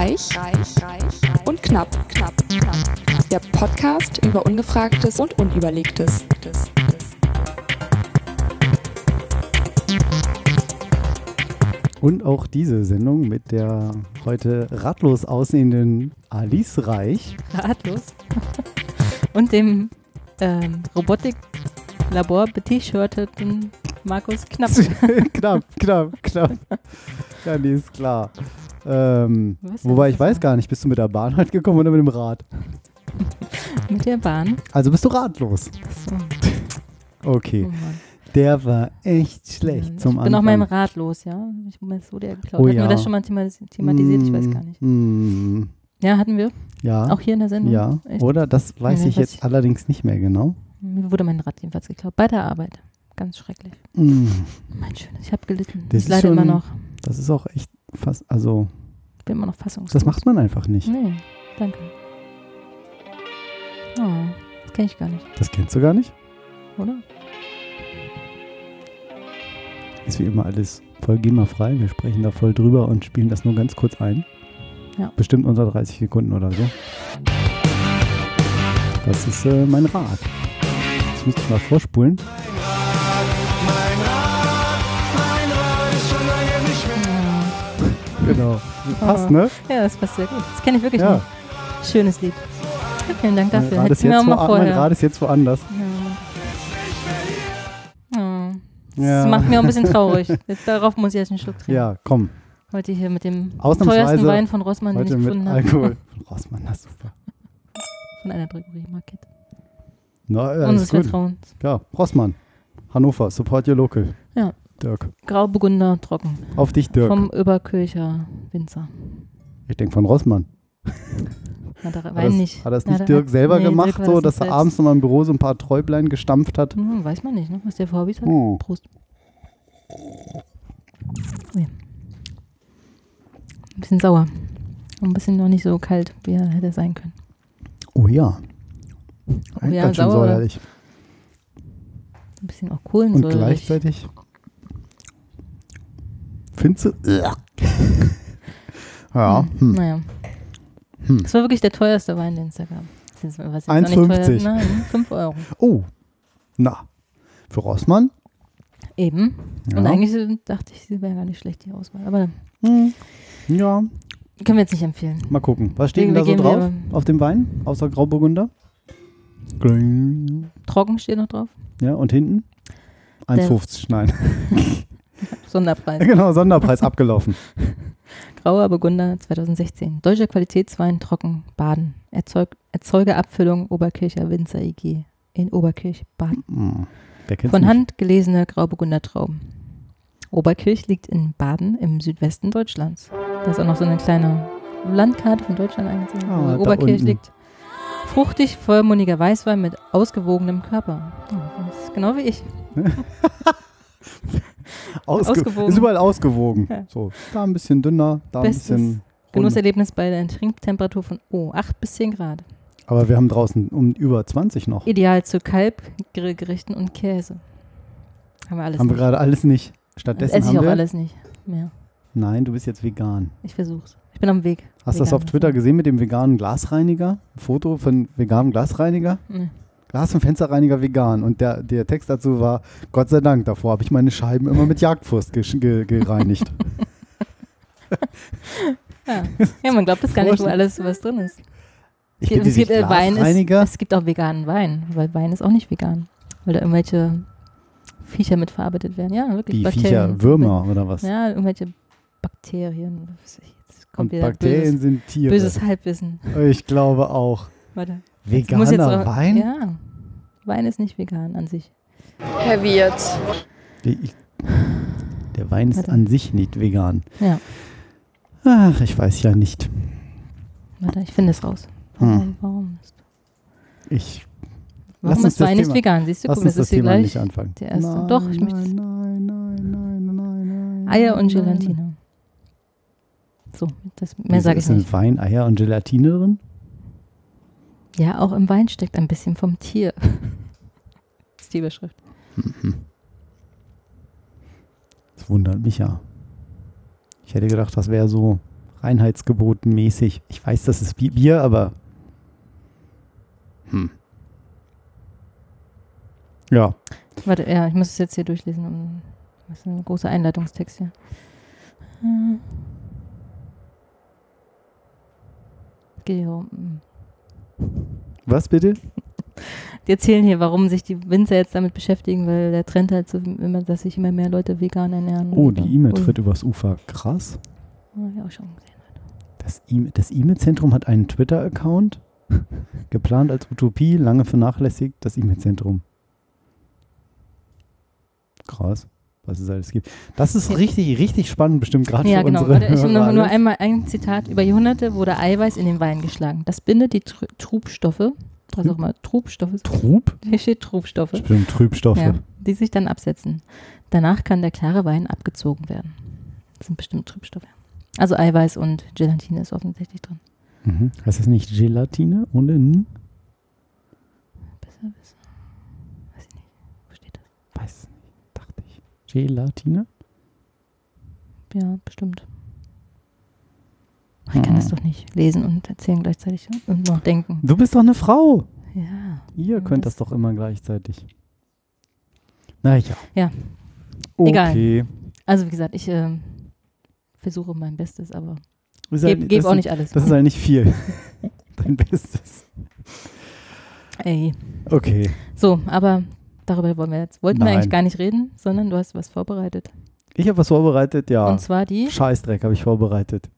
Reich, reich, reich und knapp, knapp, knapp. Der Podcast über Ungefragtes und Unüberlegtes. Und auch diese Sendung mit der heute ratlos aussehenden Alice Reich. Ratlos. Und dem ähm, Robotik-Labor t-shirteten Markus Knapp. knapp, knapp, knapp. Ja, nee, ist klar. Ähm, wobei ich weiß gar nicht, bist du mit der Bahn halt gekommen oder mit dem Rad? Mit der Bahn. Also bist du ratlos. So. Oh Okay. Mann. Der war echt schlecht zum ich bin auch Anfang. meinem Rat los, ja. Ich bin so der geklaut. Oh hatten ja. wir das schon mal thematisiert? Ich weiß gar nicht. Mm, Ja, hatten wir. ja. Auch hier in der Sendung. ja. Echt? Oder? Das weiß Nee, ich jetzt ich. allerdings nicht mehr genau. Mir wurde mein Rad jedenfalls geklaut. Bei der Arbeit. Ganz schrecklich. Mm, Mein Schönes. Ich habe gelitten. Das ich ist leide schon- immer noch. das ist auch echt fast, also, Ich bin immer noch fassungslos. das macht man einfach nicht. Nee, danke. Oh, das kenne ich gar nicht, Das kennst du gar nicht? oder? Ist wie immer alles voll GEMA-frei. Wir sprechen da voll drüber und spielen das nur ganz kurz ein. Ja. Bestimmt unter 30 Sekunden oder so. Das ist äh, mein Rad. Das müsste ich mal vorspulen. Genau. Passt, ne? Ja, das passt sehr gut. Das kenne ich wirklich Ja. nicht. Schönes Lied. Ja, vielen Dank dafür. Ist Hättest du mir jetzt auch mal vorher. Rad ist jetzt woanders. Ja. Oh. Das Ja. macht mir auch ein bisschen traurig. Jetzt, darauf muss ich erst einen Schluck trinken. Ja, komm. Heute hier mit dem teuersten Wein von Rossmann, den ich gefunden habe. Alkohol. Rossmann, das ist super. Von einer Drogerie Market. Na, ja, Unseres. Vertrauens. Ja, Rossmann. Hannover, support your local. Dirk. Grauburgunder trocken. Auf dich, Dirk. Vom Überkircher Winzer. ich denke von Rossmann. Na, da Hat das, nicht. hat das Na, nicht da Dirk hat- selber nee, gemacht, Dirk so, das dass er abends nochmal im Büro so ein paar Träublein gestampft hat? Hm, weiß man nicht, ne? was der für Hobbys hat. Hm. Prost. Ui. Ein bisschen sauer. Und ein bisschen noch nicht so kalt, wie er hätte sein können. Oh ja. Ein ja, ganz schön sauer. säuerlich. Ein bisschen auch Und Kohlensäure. gleichzeitig. Findest du? ja. Hm. Naja. Hm. Das war wirklich der teuerste Wein, den es da gab. Das ist- was jetzt auch nicht 1,50. teuer- Nein, 5 Euro. Oh. Na. Für Rossmann? Eben. Und Ja. eigentlich so dachte ich, sie wäre gar nicht schlecht, die Auswahl. Aber Hm. Ja. können wir jetzt nicht empfehlen. Mal gucken. Was steht denn da so drauf? Auf dem Wein? Außer Grauburgunder? Trocken steht noch drauf. Ja, und hinten? 1,50. Nein. Sonderpreis. genau, Sonderpreis abgelaufen. Grauer Burgunder 2016. Deutscher Qualitätswein trocken Baden. Erzeug, Erzeugerabfüllung Oberkircher Winzer IG in Oberkirch, Baden. Hm. Von? Hand gelesene Grauburgunder Trauben. Oberkirch liegt in Baden im Südwesten Deutschlands. Da ist auch noch so eine kleine Landkarte von Deutschland eingezogen. Ah, Oberkirch liegt. Fruchtig, vollmundiger Weißwein mit ausgewogenem Körper. Oh, das ist genau wie ich. Ausge ausgewogen. Ist überall ausgewogen. Ja. So, da ein bisschen dünner, da ein Bestes bisschen. runder. Genusserlebnis bei der Trinktemperatur von oh, 8 bis 10 Grad. Aber wir haben draußen um über 20 noch. Ideal zu Kalbgrillgerichten und Käse. Haben wir alles Haben wir nicht. gerade alles nicht. Das Stattdessen esse ich haben auch wir. alles nicht mehr. Nein, du bist jetzt vegan. Ich versuch's. Ich bin am Weg. Hast du das auf Twitter gesehen mit dem veganen Glasreiniger? Ein Foto von veganem Glasreiniger? Nee. Glas- und Fensterreiniger vegan. Und der, der Text dazu war: Gott sei Dank, davor habe ich meine Scheiben immer mit Jagdwurst gereinigt. Ja. ja, man glaubt das gar nicht, wo alles was drin ist. Ich Es gibt, äh, Wein ist, es gibt auch veganen Wein, weil Wein ist auch nicht vegan. Weil da irgendwelche Viecher mit verarbeitet werden. Ja, wirklich. Die Bakterien. Viecher, Würmer oder was? Ja, irgendwelche Bakterien. Jetzt kommt Und Bakterien böses, sind Tiere. böses Halbwissen. Ich glaube auch. Warte. Veganer Wein? Ja. Wein ist nicht vegan an sich. Herr Wirt. Der Wein ist Warte. an sich nicht vegan. Ja. Ach, ich weiß ja nicht. Warte, ich finde es raus. Hm. Warum, warum ist, Ich warum ist Wein nicht vegan? Siehst du, lass guck, uns das das ist hier Thema gleich nicht anfangen. der erste. Nein, Doch, ich möchte nein, nein, nein, nein, nein, nein. Eier und nein. Gelatine. So, das, mehr sage ich ist denn nicht. Wein, Eier und Gelatine drin? Ja, auch im Wein steckt ein bisschen vom Tier. das ist die Überschrift. Das wundert mich ja. Ich hätte gedacht, das wäre so Reinheitsgeboten mäßig. Ich weiß, das ist Bi- Bier, aber. Hm. Ja, Warte, ja, ich muss es jetzt hier durchlesen. um- Das ist ein großer Einleitungstext hier. Hm. Geht hier um. Was bitte? Die erzählen hier, warum sich die Winzer jetzt damit beschäftigen, weil der Trend halt so immer, dass sich immer mehr Leute vegan ernähren. Oh, die E-Mail ui, tritt übers Ufer. Krass. hab ich auch schon gesehen. Das E- das E-Mail-Zentrum hat einen Twitter-Account. Geplant als Utopie, lange vernachlässigt, das E-Mail-Zentrum. Krass, was es alles gibt. Das ist richtig, richtig spannend, bestimmt gerade Ja, für genau. unsere Warte, ich habe nur alles. einmal ein Zitat. Über Jahrhunderte wurde Eiweiß in den Wein geschlagen. Das bindet die Tr Trubstoffe, was auch immer, Trubstoffe, Trub? hier steht Trubstoffe, Bestimmt Trübstoffe. ja, die sich dann absetzen. Danach kann der klare Wein abgezogen werden. Das sind bestimmt Trübstoffe. Also Eiweiß und Gelatine ist offensichtlich drin. Mhm. Heißt das nicht Gelatine ohne N? Besser wissen. Weiß ich nicht. Wo steht das? Weiß. Gelatine? Ja, bestimmt. Ich kann Hm. das doch nicht lesen und erzählen gleichzeitig und noch denken. Du bist doch eine Frau. Ja. Ihr könnt das Das- doch immer gleichzeitig. Naja. Ja. Okay. Egal. Also wie gesagt, ich ähm, versuche mein Bestes, aber Ist halt- gebe geb auch nicht alles. Das ist halt nicht viel. Dein Bestes. Ey. Okay. So, aber darüber wollen wir jetzt, wollten wir Nein. eigentlich gar nicht reden, sondern du hast was vorbereitet. Ich habe was vorbereitet, ja. Und zwar die, Scheißdreck habe ich vorbereitet.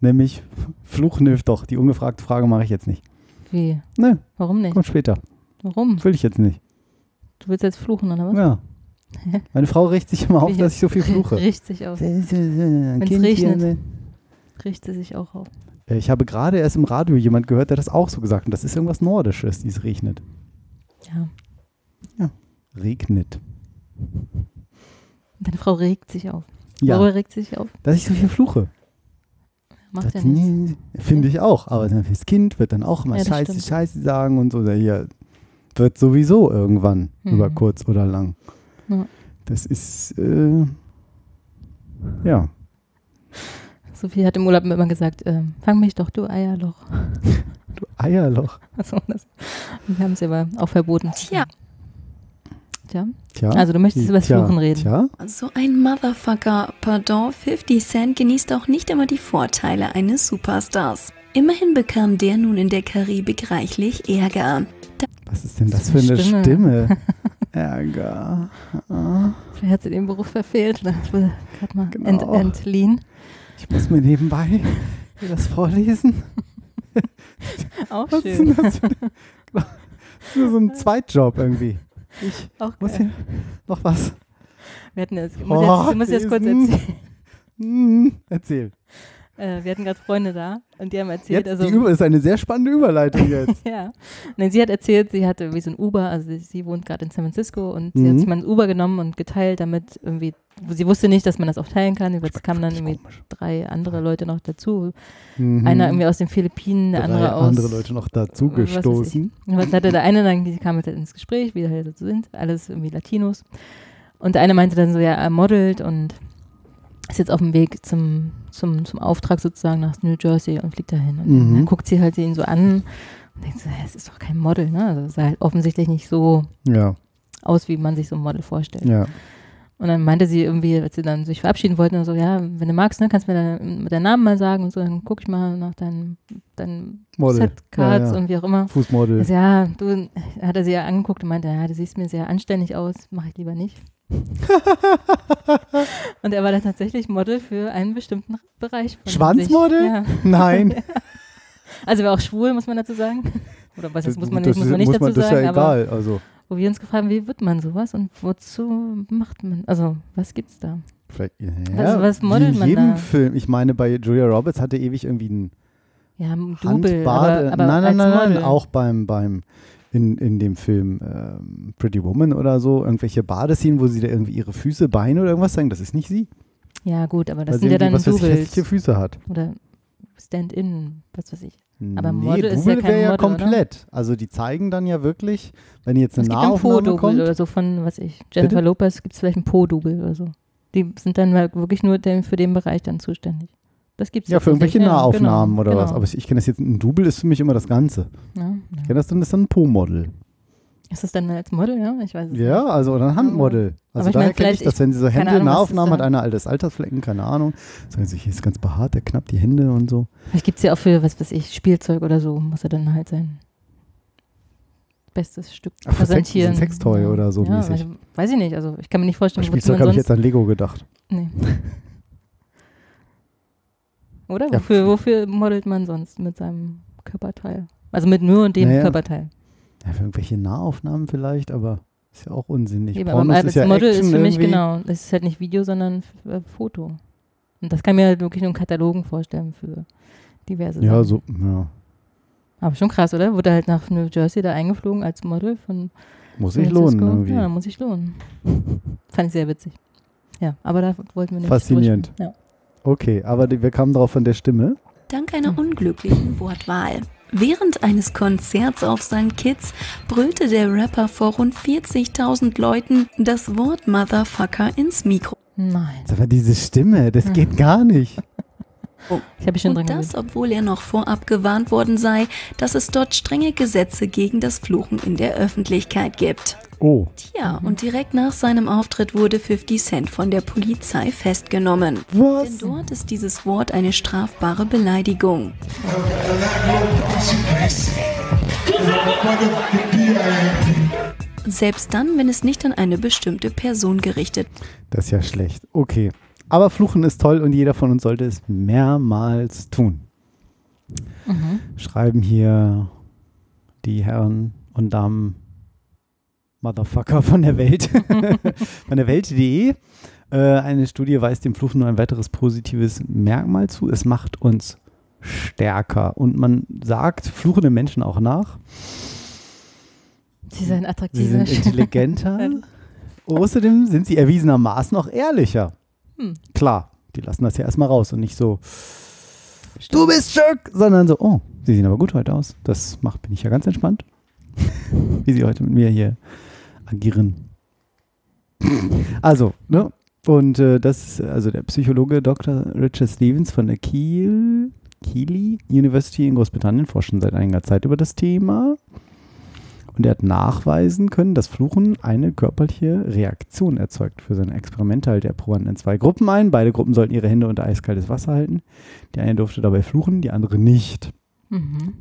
Nämlich Fluchen hilft doch. Die ungefragte Frage mache ich jetzt nicht. wie, Ne, warum nicht? kommt später. Warum? Will ich jetzt nicht. Du willst jetzt fluchen, oder was? Ja. Meine Frau riecht sich immer auf, dass ich so viel fluche. Riecht sich auf. Wenn Wenn's regnet. Riecht sie sich auch auf. Äh, Ich habe gerade erst im Radio jemand gehört, der das auch so gesagt hat. Und das ist irgendwas Nordisches, dieses regnet. Ja. Regnet. Deine Frau regt sich auf. Ja, Worüber regt sich auf? dass ich so viel fluche. Macht Das ja nichts. Finde ich auch. Aber fürs Kind wird dann auch immer Ja, das Scheiße, stimmt. Scheiße sagen und so. Hier wird sowieso irgendwann, Mhm. über kurz oder lang. Ja. Das ist, äh, ja. Sophie hat im Urlaub immer gesagt, ähm, fang mich doch, du Eierloch. Du Eierloch. Also das, wir haben es aber auch verboten. Tja. Tja. Tja. Also du möchtest über das Tja, Fluchen reden. Tja. So ein Motherfucker, pardon, 50 Cent genießt auch nicht immer die Vorteile eines Superstars. Immerhin bekam der nun in der Karibik reichlich Ärger. Was ist denn das, für ist eine eine Stimme? Ärger. Ah, Vielleicht hat sie den Beruf verfehlt. oder wurde gerade mal Genau. ent, entliehen. Ich muss mir nebenbei das vorlesen. Auch Was ist schön. denn das? Für, das ist nur so ein Zweitjob irgendwie. Ich Auch muss geil. hier noch was. Wir hatten jetzt, ich Oh, muss jetzt, ich muss jetzt kurz erzählen. Hm, erzähl. Äh, wir hatten gerade Freunde da und die haben erzählt, Jetzt also die Über ist eine sehr spannende Überleitung jetzt. Ja. Nein, sie hat erzählt, sie hatte wie so ein Uber, also sie, sie wohnt gerade in San Francisco und sie Mhm. hat sich mal ein Uber genommen und geteilt, damit irgendwie, sie wusste nicht, dass man das auch teilen kann. Jetzt kamen dann irgendwie Komisch. drei andere Leute noch dazu. Mhm. Einer irgendwie aus den Philippinen, der Drei andere aus. andere Leute noch dazu was gestoßen. Und was hatte der eine dann, die kam jetzt ins Gespräch, wie halt so sind, alles irgendwie Latinos. Und der eine meinte dann so, ja, er modelt und ist jetzt auf dem Weg zum, zum, zum Auftrag sozusagen nach New Jersey und fliegt dahin. Und Mhm. dann guckt sie halt ihn so an und denkt so, es ist doch kein Model, ne? Also es sah halt offensichtlich nicht so Ja, aus, wie man sich so ein Model vorstellt. ja. Und dann meinte sie irgendwie, als sie dann sich verabschieden wollten, so, ja, wenn du magst, ne, kannst du mir deinen, deinen Namen mal sagen und so, dann guck ich mal nach deinen, deinen Model. Setcards Ja, ja. und wie auch immer. Fußmodel. Also, ja, du, hat er sie ja angeguckt und meinte, ja, du siehst mir sehr anständig aus, mache ich lieber nicht. und er war dann tatsächlich Model für einen bestimmten Bereich. Schwanzmodel? Ja. Nein. Also er war auch schwul, muss man dazu sagen. Oder was, das muss man, das nicht, muss man ist- nicht dazu das ist sagen, ja aber egal. Also, wo wir uns gefragt haben, wie wird man sowas und wozu macht man, also was gibt's da? vielleicht, ja, Was- was modelt in man jedem da? Film. Ich meine, bei Julia Roberts hatte ewig irgendwie einen Ja, ein Double, Handbade. aber, aber nein, nein, nein, nein, auch beim, beim in, in dem Film ähm, Pretty Woman oder so, irgendwelche Badeszenen, wo sie da irgendwie ihre Füße, Beine oder irgendwas zeigen, das ist nicht sie. Ja gut, aber das weil sind ja dann was Doubles hässliche Füße hat. oder Stand-in, was weiß ich. Aber nee, Model ist Double ja kein wäre ja Model, oder? komplett. Also die zeigen dann ja wirklich, wenn jetzt eine Es gibt ein Nahaufnahme Po-Double kommt. oder so von, was ich, Jennifer Bitte? Lopez gibt es vielleicht ein Po-Double oder so. Die sind dann wirklich nur für den Bereich dann zuständig. Das gibt's Ja, für irgendwelche ja, Nahaufnahmen genau, oder genau. was. Aber ich, ich kenne das jetzt, ein Double ist für mich immer das Ganze. Ja, Ich ja. kenne das dann, das ist dann ein Po-Model. Ist das dann als Model, ja? Ich weiß es Ja, nicht. also oder ein Handmodel. Also Aber ich daher kenne ich das, wenn sie so Hände, Nahaufnahmen hat, einer altes Altersflecken, keine Ahnung. Sagen sie, hier ist ganz behaart, der knappt die Hände und so. Vielleicht gibt es ja auch für, was weiß ich, Spielzeug oder so, muss er dann halt sein bestes Stück Ach, präsentieren. ein Sextoy oder so ja, mäßig. weiß- Weiß ich nicht, also ich kann mir nicht Bei vorstellen, wozu Spielzeug habe ich jetzt an Lego gedacht. nee. oder? Ja. Wofür, wofür modelt man sonst mit seinem Körperteil? Also mit nur dem Naja. Körperteil. Ja, für irgendwelche Nahaufnahmen vielleicht, aber ist ja auch unsinnig. Eben, aber Pornos als ist ja Model Action ist für mich irgendwie. genau, das ist halt nicht Video, sondern äh, Foto. Und das kann ich mir halt wirklich nur in Katalogen vorstellen für diverse Ja, Sachen. so, ja. Aber schon krass, oder? Wurde halt nach New Jersey da eingeflogen als Model von Muss sich lohnen irgendwie. Ja, muss sich lohnen. Fand ich sehr witzig. Ja, aber da wollten wir nicht. Faszinierend. sprechen. Okay, aber die, wir kamen drauf von der Stimme. Dank einer unglücklichen Wortwahl. Während eines Konzerts auf St. Kitts brüllte der Rapper vor rund 40.000 Leuten das Wort Motherfucker ins Mikro. Nein, war diese Stimme, das geht gar nicht. Ich habe mich schon dran Und das, obwohl er noch vorab gewarnt worden sei, dass es dort strenge Gesetze gegen das Fluchen in der Öffentlichkeit gibt. Oh, Tja, und direkt nach seinem Auftritt wurde 50 Cent von der Polizei festgenommen. Denn was? dort ist dieses Wort eine strafbare Beleidigung. Selbst dann, wenn es nicht an eine bestimmte Person gerichtet Das ist ja schlecht. Okay. Aber Fluchen ist toll und jeder von uns sollte es mehrmals tun. Mhm. Schreiben hier die Herren und Damen Motherfucker von der Welt. von der Welt.de. Äh, eine Studie weist dem Fluchen nur ein weiteres positives Merkmal zu. Es macht uns stärker. Und man sagt fluchende Menschen auch nach. Sie sind Sie attraktiver. sind intelligenter. Außerdem sind sie erwiesenermaßen auch ehrlicher. Hm. Klar, die lassen das ja erstmal raus und nicht so, du bist Chuck, sondern so, oh, sie sehen aber gut heute aus. Das macht, bin ich ja ganz entspannt, wie sie heute mit mir hier agieren. Also, ne? Und äh, das ist also der Psychologe Dr. Richard Stevens von der Kiel, Keele University in Großbritannien forscht schon seit einiger Zeit über das Thema. Und er hat nachweisen können, dass Fluchen eine körperliche Reaktion erzeugt. Für seine Experimente teilte er Probanden in zwei Gruppen ein. Beide Gruppen sollten ihre Hände unter eiskaltes Wasser halten. Die eine durfte dabei fluchen, die andere nicht. Mhm.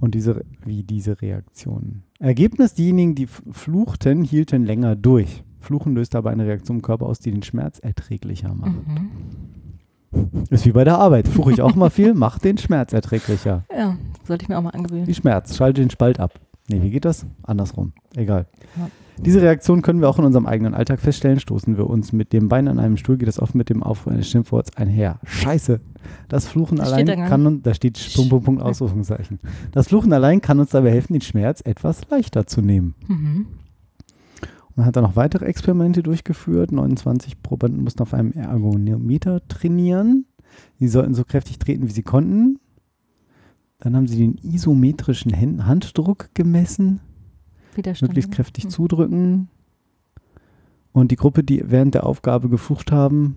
Und diese, wie diese Reaktionen. Ergebnis, diejenigen, die fluchten, hielten länger durch. Fluchen löst aber eine Reaktion im Körper aus, die den Schmerz erträglicher macht. Mhm. Ist wie bei der Arbeit. Fluche ich auch mal viel, macht den Schmerz erträglicher. Ja, sollte ich mir auch mal angewöhnen. Wie Schmerz, schalte den Spalt ab. Nee, wie geht das? Andersrum. Egal. Ja. Diese Reaktion können wir auch in unserem eigenen Alltag feststellen. Stoßen wir uns mit dem Bein an einem Stuhl, geht es oft mit dem Aufrufen eines Schimpfworts einher. Scheiße. Das Fluchen Das allein da kann uns, da steht Punkt, Punkt, Punkt, Ausrufungszeichen. Das Fluchen allein kann uns dabei helfen, den Schmerz etwas leichter zu nehmen. Mhm. Dann hat er noch weitere Experimente durchgeführt. 29 Probanden mussten auf einem Ergonometer trainieren. Die sollten so kräftig treten, wie sie konnten. Dann haben sie den isometrischen Hän- Handdruck gemessen, Widerstand. möglichst kräftig Mhm. zudrücken. Und die Gruppe, die während der Aufgabe geflucht haben,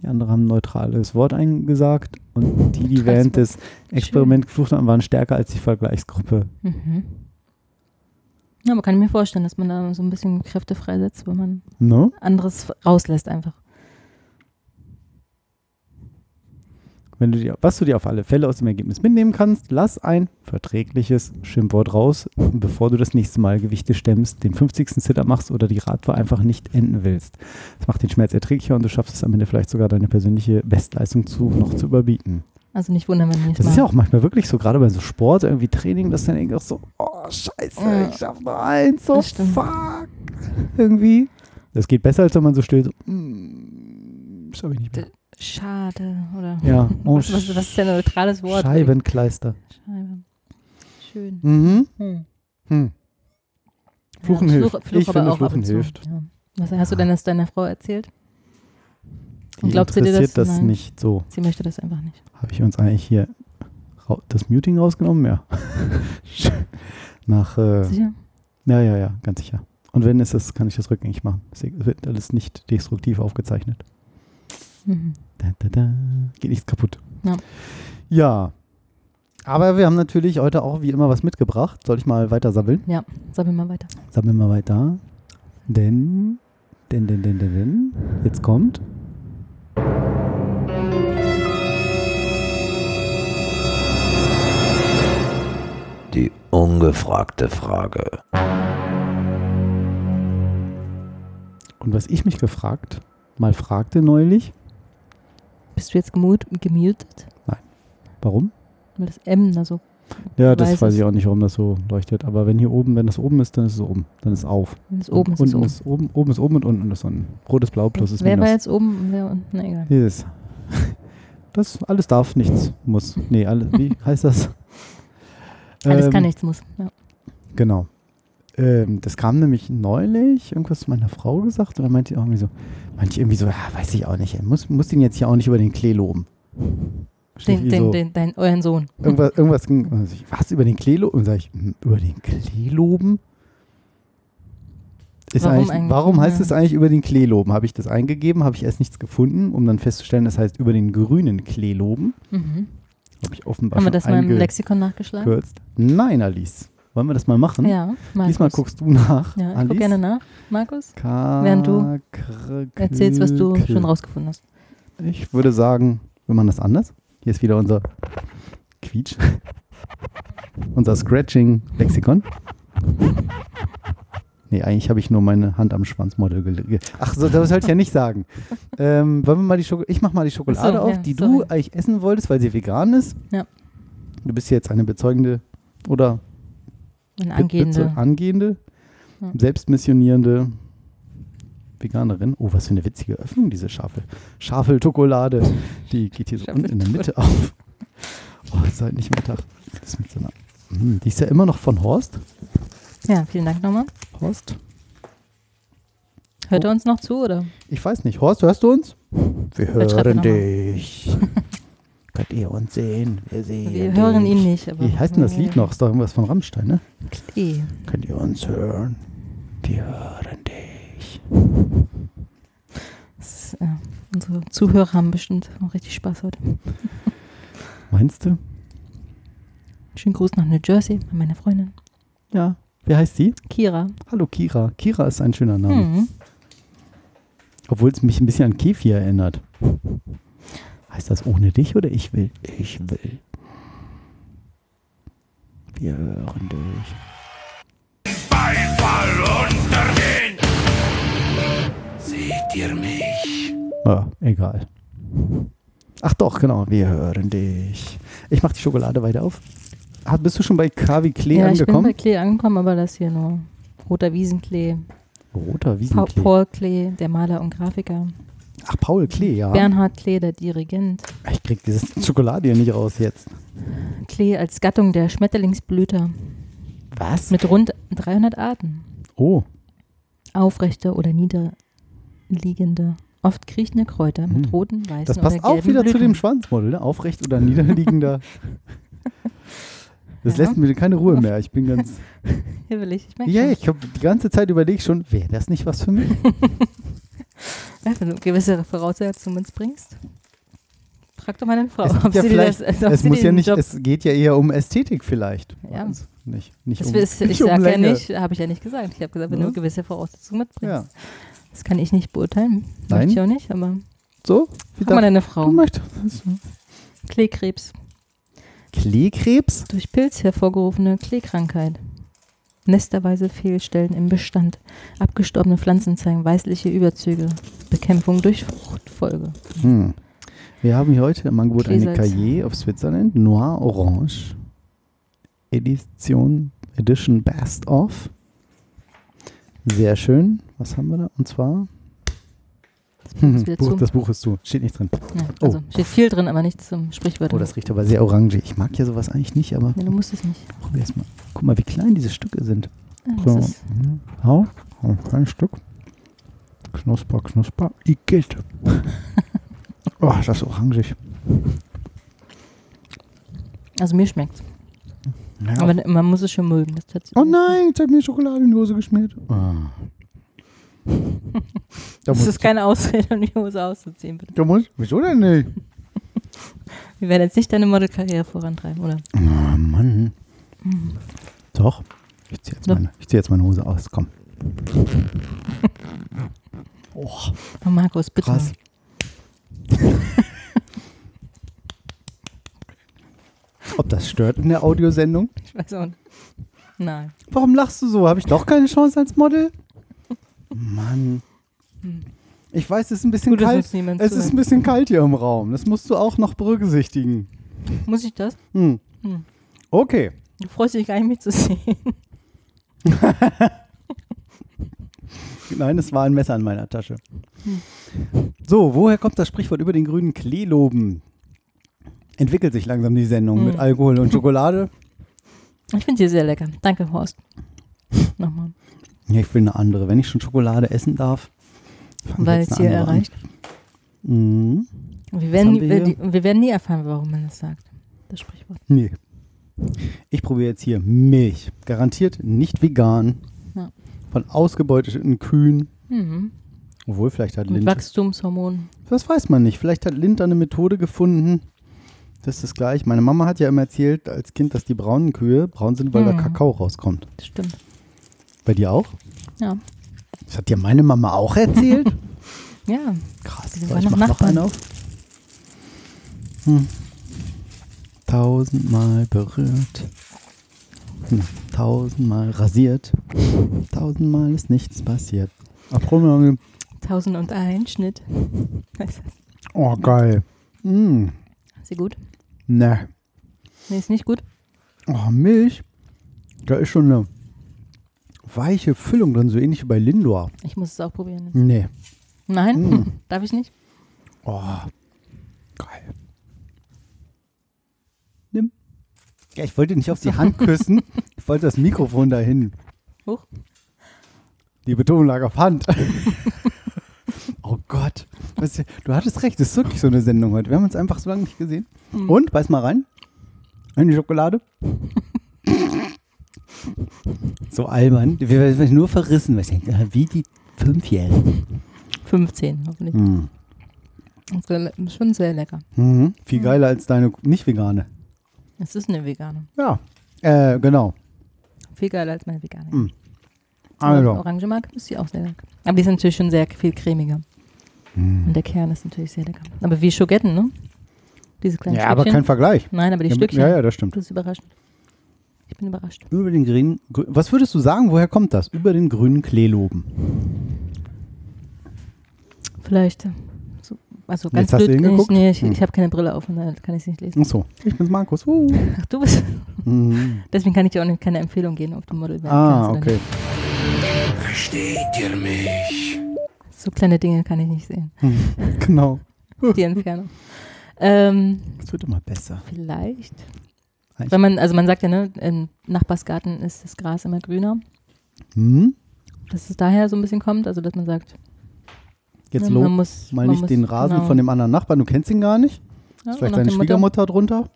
die anderen haben ein neutrales Wort eingesagt. Und die, die während des Experiments geflucht haben, waren stärker als die Vergleichsgruppe. Mhm. Ja, aber kann ich mir vorstellen, dass man da so ein bisschen Kräfte freisetzt, wenn man Ne? anderes rauslässt einfach. Wenn du dir, was du dir auf alle Fälle aus dem Ergebnis mitnehmen kannst, lass ein verträgliches Schimpfwort raus, bevor du das nächste Mal Gewichte stemmst, den 50. Sit-Up machst oder die Radtour einfach nicht enden willst. Das macht den Schmerz erträglicher und du schaffst es am Ende vielleicht sogar deine persönliche Bestleistung zu, noch zu überbieten. Also nicht wundern, wenn ich Das ist ja auch manchmal wirklich so, gerade bei so Sport, irgendwie Training, dass dann irgendwie auch so, oh scheiße, Ja. ich schaff nur eins, so fuck, irgendwie. Das geht besser, als wenn man so still so, mm, schaff ich nicht mehr. Schade, oder? Ja, oh, was, was, was ist denn ein neutrales Wort? Scheibenkleister. Scheibe. Schön. Mhm. Hm. Hm. Fluchen Ja, hilft. Fluch, Fluch Ich aber finde, Fluchen hilft. Ja. Was hast du denn das deiner Frau erzählt? Und glaubst du dir das? das, Nein. nicht so. Sie möchte das einfach nicht. Habe ich uns eigentlich hier das Muting rausgenommen? Ja. Nach, äh, Sicher? ja, ja, ja, ganz sicher. Und wenn es ist, kann ich das rückgängig machen. Es wird alles nicht destruktiv aufgezeichnet. Mhm. Da, da, da. Geht nichts kaputt. Ja. Ja. Aber wir haben natürlich heute auch wie immer was mitgebracht. Soll ich mal weiter sammeln? Sag mir mal weiter. Sammeln wir weiter. Denn, denn, denn, denn, denn, denn. Jetzt kommt. Die ungefragte Frage. Und was ich mich gefragt, mal fragte neulich, Bist du jetzt gemut, gemutet? warum? Weil das M da so. Ja, das Weiß weiß ich auch nicht, warum das so leuchtet. Aber wenn hier oben, wenn das oben ist, dann ist es oben. Dann ist es auf. Wenn es oben ist, und ist unten oben. ist oben, oben ist oben und unten ist so ein rotes Blau plus ist Wer Minus. war jetzt oben und wer unten? Na egal. Dieses. Das alles darf, nichts muss. Nee, alle, wie heißt das? Alles Ähm, kann, nichts muss. Ja. Genau. Ähm, das kam nämlich neulich, irgendwas zu meiner Frau gesagt, und dann meinte ich auch irgendwie so, meinte ich irgendwie so, ja, weiß ich auch nicht, muss, muss den jetzt hier auch nicht über den Klee loben. Den, den, so, den, dein, euren Sohn. Irgendwas, irgendwas ging, was, über den Klee loben? Und sag ich, hm, über den Klee loben? Ist Warum eigentlich, warum heißt es eigentlich über den Klee loben? Habe ich das eingegeben, habe ich erst nichts gefunden, um dann festzustellen, das heißt über den grünen Klee loben. Mhm. Habe ich offenbar Haben wir das mal im Lexikon nachgeschlagen? eingekürzt. Nein, Alice. Wollen wir das mal machen? Ja, Markus. Diesmal guckst du nach. Ja, ich Alice. guck gerne nach. Markus, Ka Während du erzählst, was du schon rausgefunden hast. Ich würde sagen, wir machen das anders. Hier ist wieder unser Quietsch. unser Scratching-Lexikon. Nee, eigentlich habe ich nur meine Hand am Schwanzmodell gelegt. Ach, so, das sollte ich ja nicht sagen. Ähm, wollen wir mal die Schoko ich mache mal die Schokolade so, auf, ja, die sorry. du eigentlich essen wolltest, weil sie vegan ist. Ja. Du bist jetzt eine bezeugende oder Eine angehende. angehende Ja. selbstmissionierende Veganerin. Oh, was für eine witzige Öffnung, diese Schafel. Schafel-Schokolade. Die geht hier so unten in der Mitte auf. Oh, es ist halt nicht Mittag. Das ist mit so einer. Hm, die ist ja immer noch von Horst. Ja, vielen Dank nochmal. Horst? Hört Oh. er uns noch zu, oder? Ich weiß nicht. Horst, hörst du uns? Wir hören dich. Könnt ihr uns sehen? Wir sehen Wir hören ihn dich. nicht. Aber Wie heißt denn das Lied noch? Ist doch irgendwas von Rammstein, ne? Klee. Könnt ihr uns hören? Wir hören dich. Ist, äh, unsere Zuhörer haben bestimmt auch richtig Spaß heute. Meinst du? Schönen Gruß nach New Jersey an meine Freundin. Ja. Wie heißt sie? Kira. Hallo Kira. Kira ist ein schöner Name. Mhm. Obwohl es mich ein bisschen an Kefir erinnert. Heißt das ohne dich oder ich will? Ich will. Wir hören dich. Beifall untergehen. Ihr mich? Ah, egal. Ach doch, genau. Wir hören dich. Ich mach die Schokolade weiter auf. Ah, bist du schon bei Kavi Klee ja, ich bin bei angekommen? Klee angekommen, aber das hier nur roter Wiesenklee. Roter Pa Wiesenklee. Paul Klee, der Maler und Grafiker. Ach, Paul Klee, ja. Bernhard Klee, der Dirigent. Ich krieg dieses Schokolade hier nicht raus jetzt. Klee als Gattung der Schmetterlingsblüter Was? mit rund 300 Arten. Oh, Aufrechte oder niederliegende, oft kriechende Kräuter mit Hm. roten, weißen das passt oder auch gelben wieder zu Blüten. dem Schwanzmodell, ne? Aufrecht oder niederliegender. Das Ja. lässt mir keine Ruhe mehr. Ich bin ganz. Hibbelig, ich merke Ja, ich habe die ganze Zeit überlegt schon, wäre das nicht was für mich? Ja, wenn du gewisse Voraussetzungen mitbringst. Frag doch meine Frau, Es, ob ja sie das, ob es sie muss ja nicht, Job, es geht ja eher um Ästhetik vielleicht. Ja. Also nicht, nicht das um, ist, ich um sage ja nicht, habe ich ja nicht gesagt. Ich habe gesagt, wenn Ja. du gewisse Voraussetzungen mitbringst. Ja. Das kann ich nicht beurteilen. Nein? Ich auch nicht, aber So? Wie guck mal deine du Frau. möchtest. Kleekrebs. Kleekrebs? Durch Pilz hervorgerufene Kleekrankheit. Nesterweise Fehlstellen im Bestand. Abgestorbene Pflanzen zeigen weißliche Überzüge. Bekämpfung durch Fruchtfolge. Hm. Wir haben hier heute im Angebot eine. Cahiers of Switzerland Noir Orange Edition Edition Best of. Sehr schön. Was haben wir da? Und zwar Das Buch zu. das Buch ist zu. Steht nicht drin. Ja, also steht viel drin, aber nichts zum Oh, Sprichwörtern. das riecht aber sehr orange. Ich mag ja sowas eigentlich nicht, aber nee, du musst es nicht. probier's mal. Guck mal, wie klein diese Stücke sind. Ja, So. Mhm. Hau, hau, ein Stück. Knusper, knusper. Igitt. oh, das ist orangig. also mir schmeckt Ja. Aber man muss es schon mögen. Das tatsächlich. oh nein, jetzt hat mir Schokolade in die Hose geschmiert. Ah. Da Das ist keine Ausrede, um die Hose auszuziehen, bitte. da muss, wieso denn nicht? Wir werden jetzt nicht deine Modelkarriere vorantreiben, oder? Oh Mann. Doch. Ich ziehe jetzt, meine- ich zieh jetzt meine Hose aus. Komm. Oh, Oh, Markus, bitte. krass. Ob das stört in der Audiosendung? Ich weiß auch nicht. Nein. Warum lachst du so? Habe ich doch keine Chance als Model? Mann. Ich weiß, es ist ein bisschen Gut, kalt. Es ist ein bisschen kalt hier im Raum. Das musst du auch noch berücksichtigen. Muss ich das? Hm. Hm. Okay. Du freust dich gar nicht, mich zu sehen. Nein, es war ein Messer in meiner Tasche. So, woher kommt das Sprichwort über den grünen Klee loben? Entwickelt sich langsam die Sendung Hm. mit Alkohol und Schokolade. Ich finde sie sehr lecker. Danke, Horst. Nochmal. Ja, ich will eine andere. Wenn ich schon Schokolade essen darf. Weil es hier erreicht. Mhm. Wir werden, wir wir, wir werden nie erfahren, warum man das sagt. Das Sprichwort. Nee. Ich probiere jetzt hier Milch. Garantiert nicht vegan. Ja. Von ausgebeuteten Kühen. Mhm. Obwohl, vielleicht hat Mit Lind. Wachstumshormonen. Das weiß man nicht. Vielleicht hat Lind eine Methode gefunden. Das ist gleich. Meine Mama hat ja immer erzählt als Kind, dass die braunen Kühe braun sind, weil da Mhm. Kakao rauskommt. Das stimmt. Bei dir auch? Ja. Das hat dir meine Mama auch erzählt? Ja. Krass. Wir So, ich mach noch einen auf. Hm. Tausendmal berührt. Hm. Tausendmal rasiert. Tausendmal ist nichts passiert. Apropos, 1001 Schnitt. Ist das- Oh, geil. Mm. Ist sie gut? Ne. Nee, ist nicht gut. Oh, Milch. Da ist schon eine weiche Füllung drin, so ähnlich wie bei Lindor. Ich muss es auch probieren. Nee. Nein? Mm. Darf ich nicht? Oh, geil. Nimm. Ja, ich wollte nicht auf die Hand küssen. Ich wollte das Mikrofon dahin. Huch. Die Betonung lag auf Hand. du, hattest recht, das ist wirklich so eine Sendung heute. Wir haben uns einfach so lange nicht gesehen. Hm. Und, beiß mal rein. In die Schokolade. so albern. Wir werden nur verrissen. weil Ich denke, ah, wie die Fünfjährigen. 15, hoffentlich. Hm. Ist schon sehr lecker. Mhm. Viel geiler als deine nicht-vegane. Es ist eine vegane. Ja. Äh, genau. Viel geiler als meine vegane. Mm. Also. Orange mag ist sie auch sehr lecker. Aber die ist natürlich schon sehr viel cremiger. Mm. Und der Kern ist natürlich sehr lecker. Aber wie Schogetten, ne? Diese kleinen Ja, aber Stückchen. kein Vergleich. Nein, aber die Ja, Stückchen. Ja, ja, das stimmt. Das ist überraschend. Ich bin überrascht. Über den grünen. grü- Was würdest du sagen, woher kommt das? Über den grünen Kleeloben. Vielleicht. äh, So, also ganz Jetzt hast blöd. hingeguckt? Ich, nee, ich, Hm. ich habe keine Brille auf und da kann ich es nicht lesen. Achso, ich bin's Markus. Uh. Ach, du bist. Mhm. Deswegen kann ich dir auch nicht keine Empfehlung geben, ob du Model werden Ah, kannst. oder okay. Versteht ihr mich? So kleine Dinge kann ich nicht sehen. Hm. Genau. Die Entfernung. ähm, Es wird immer besser. vielleicht. Eigentlich- Wenn man, also man sagt ja, ne, im Nachbarsgarten ist das Gras immer grüner. Hm? Dass es daher so ein bisschen kommt, also dass man sagt, Jetzt ne, lob man muss mal man nicht muss, den Rasen genau, von dem anderen Nachbarn. Du kennst ihn gar nicht. ja, Ist vielleicht deine Schwiegermutter drunter?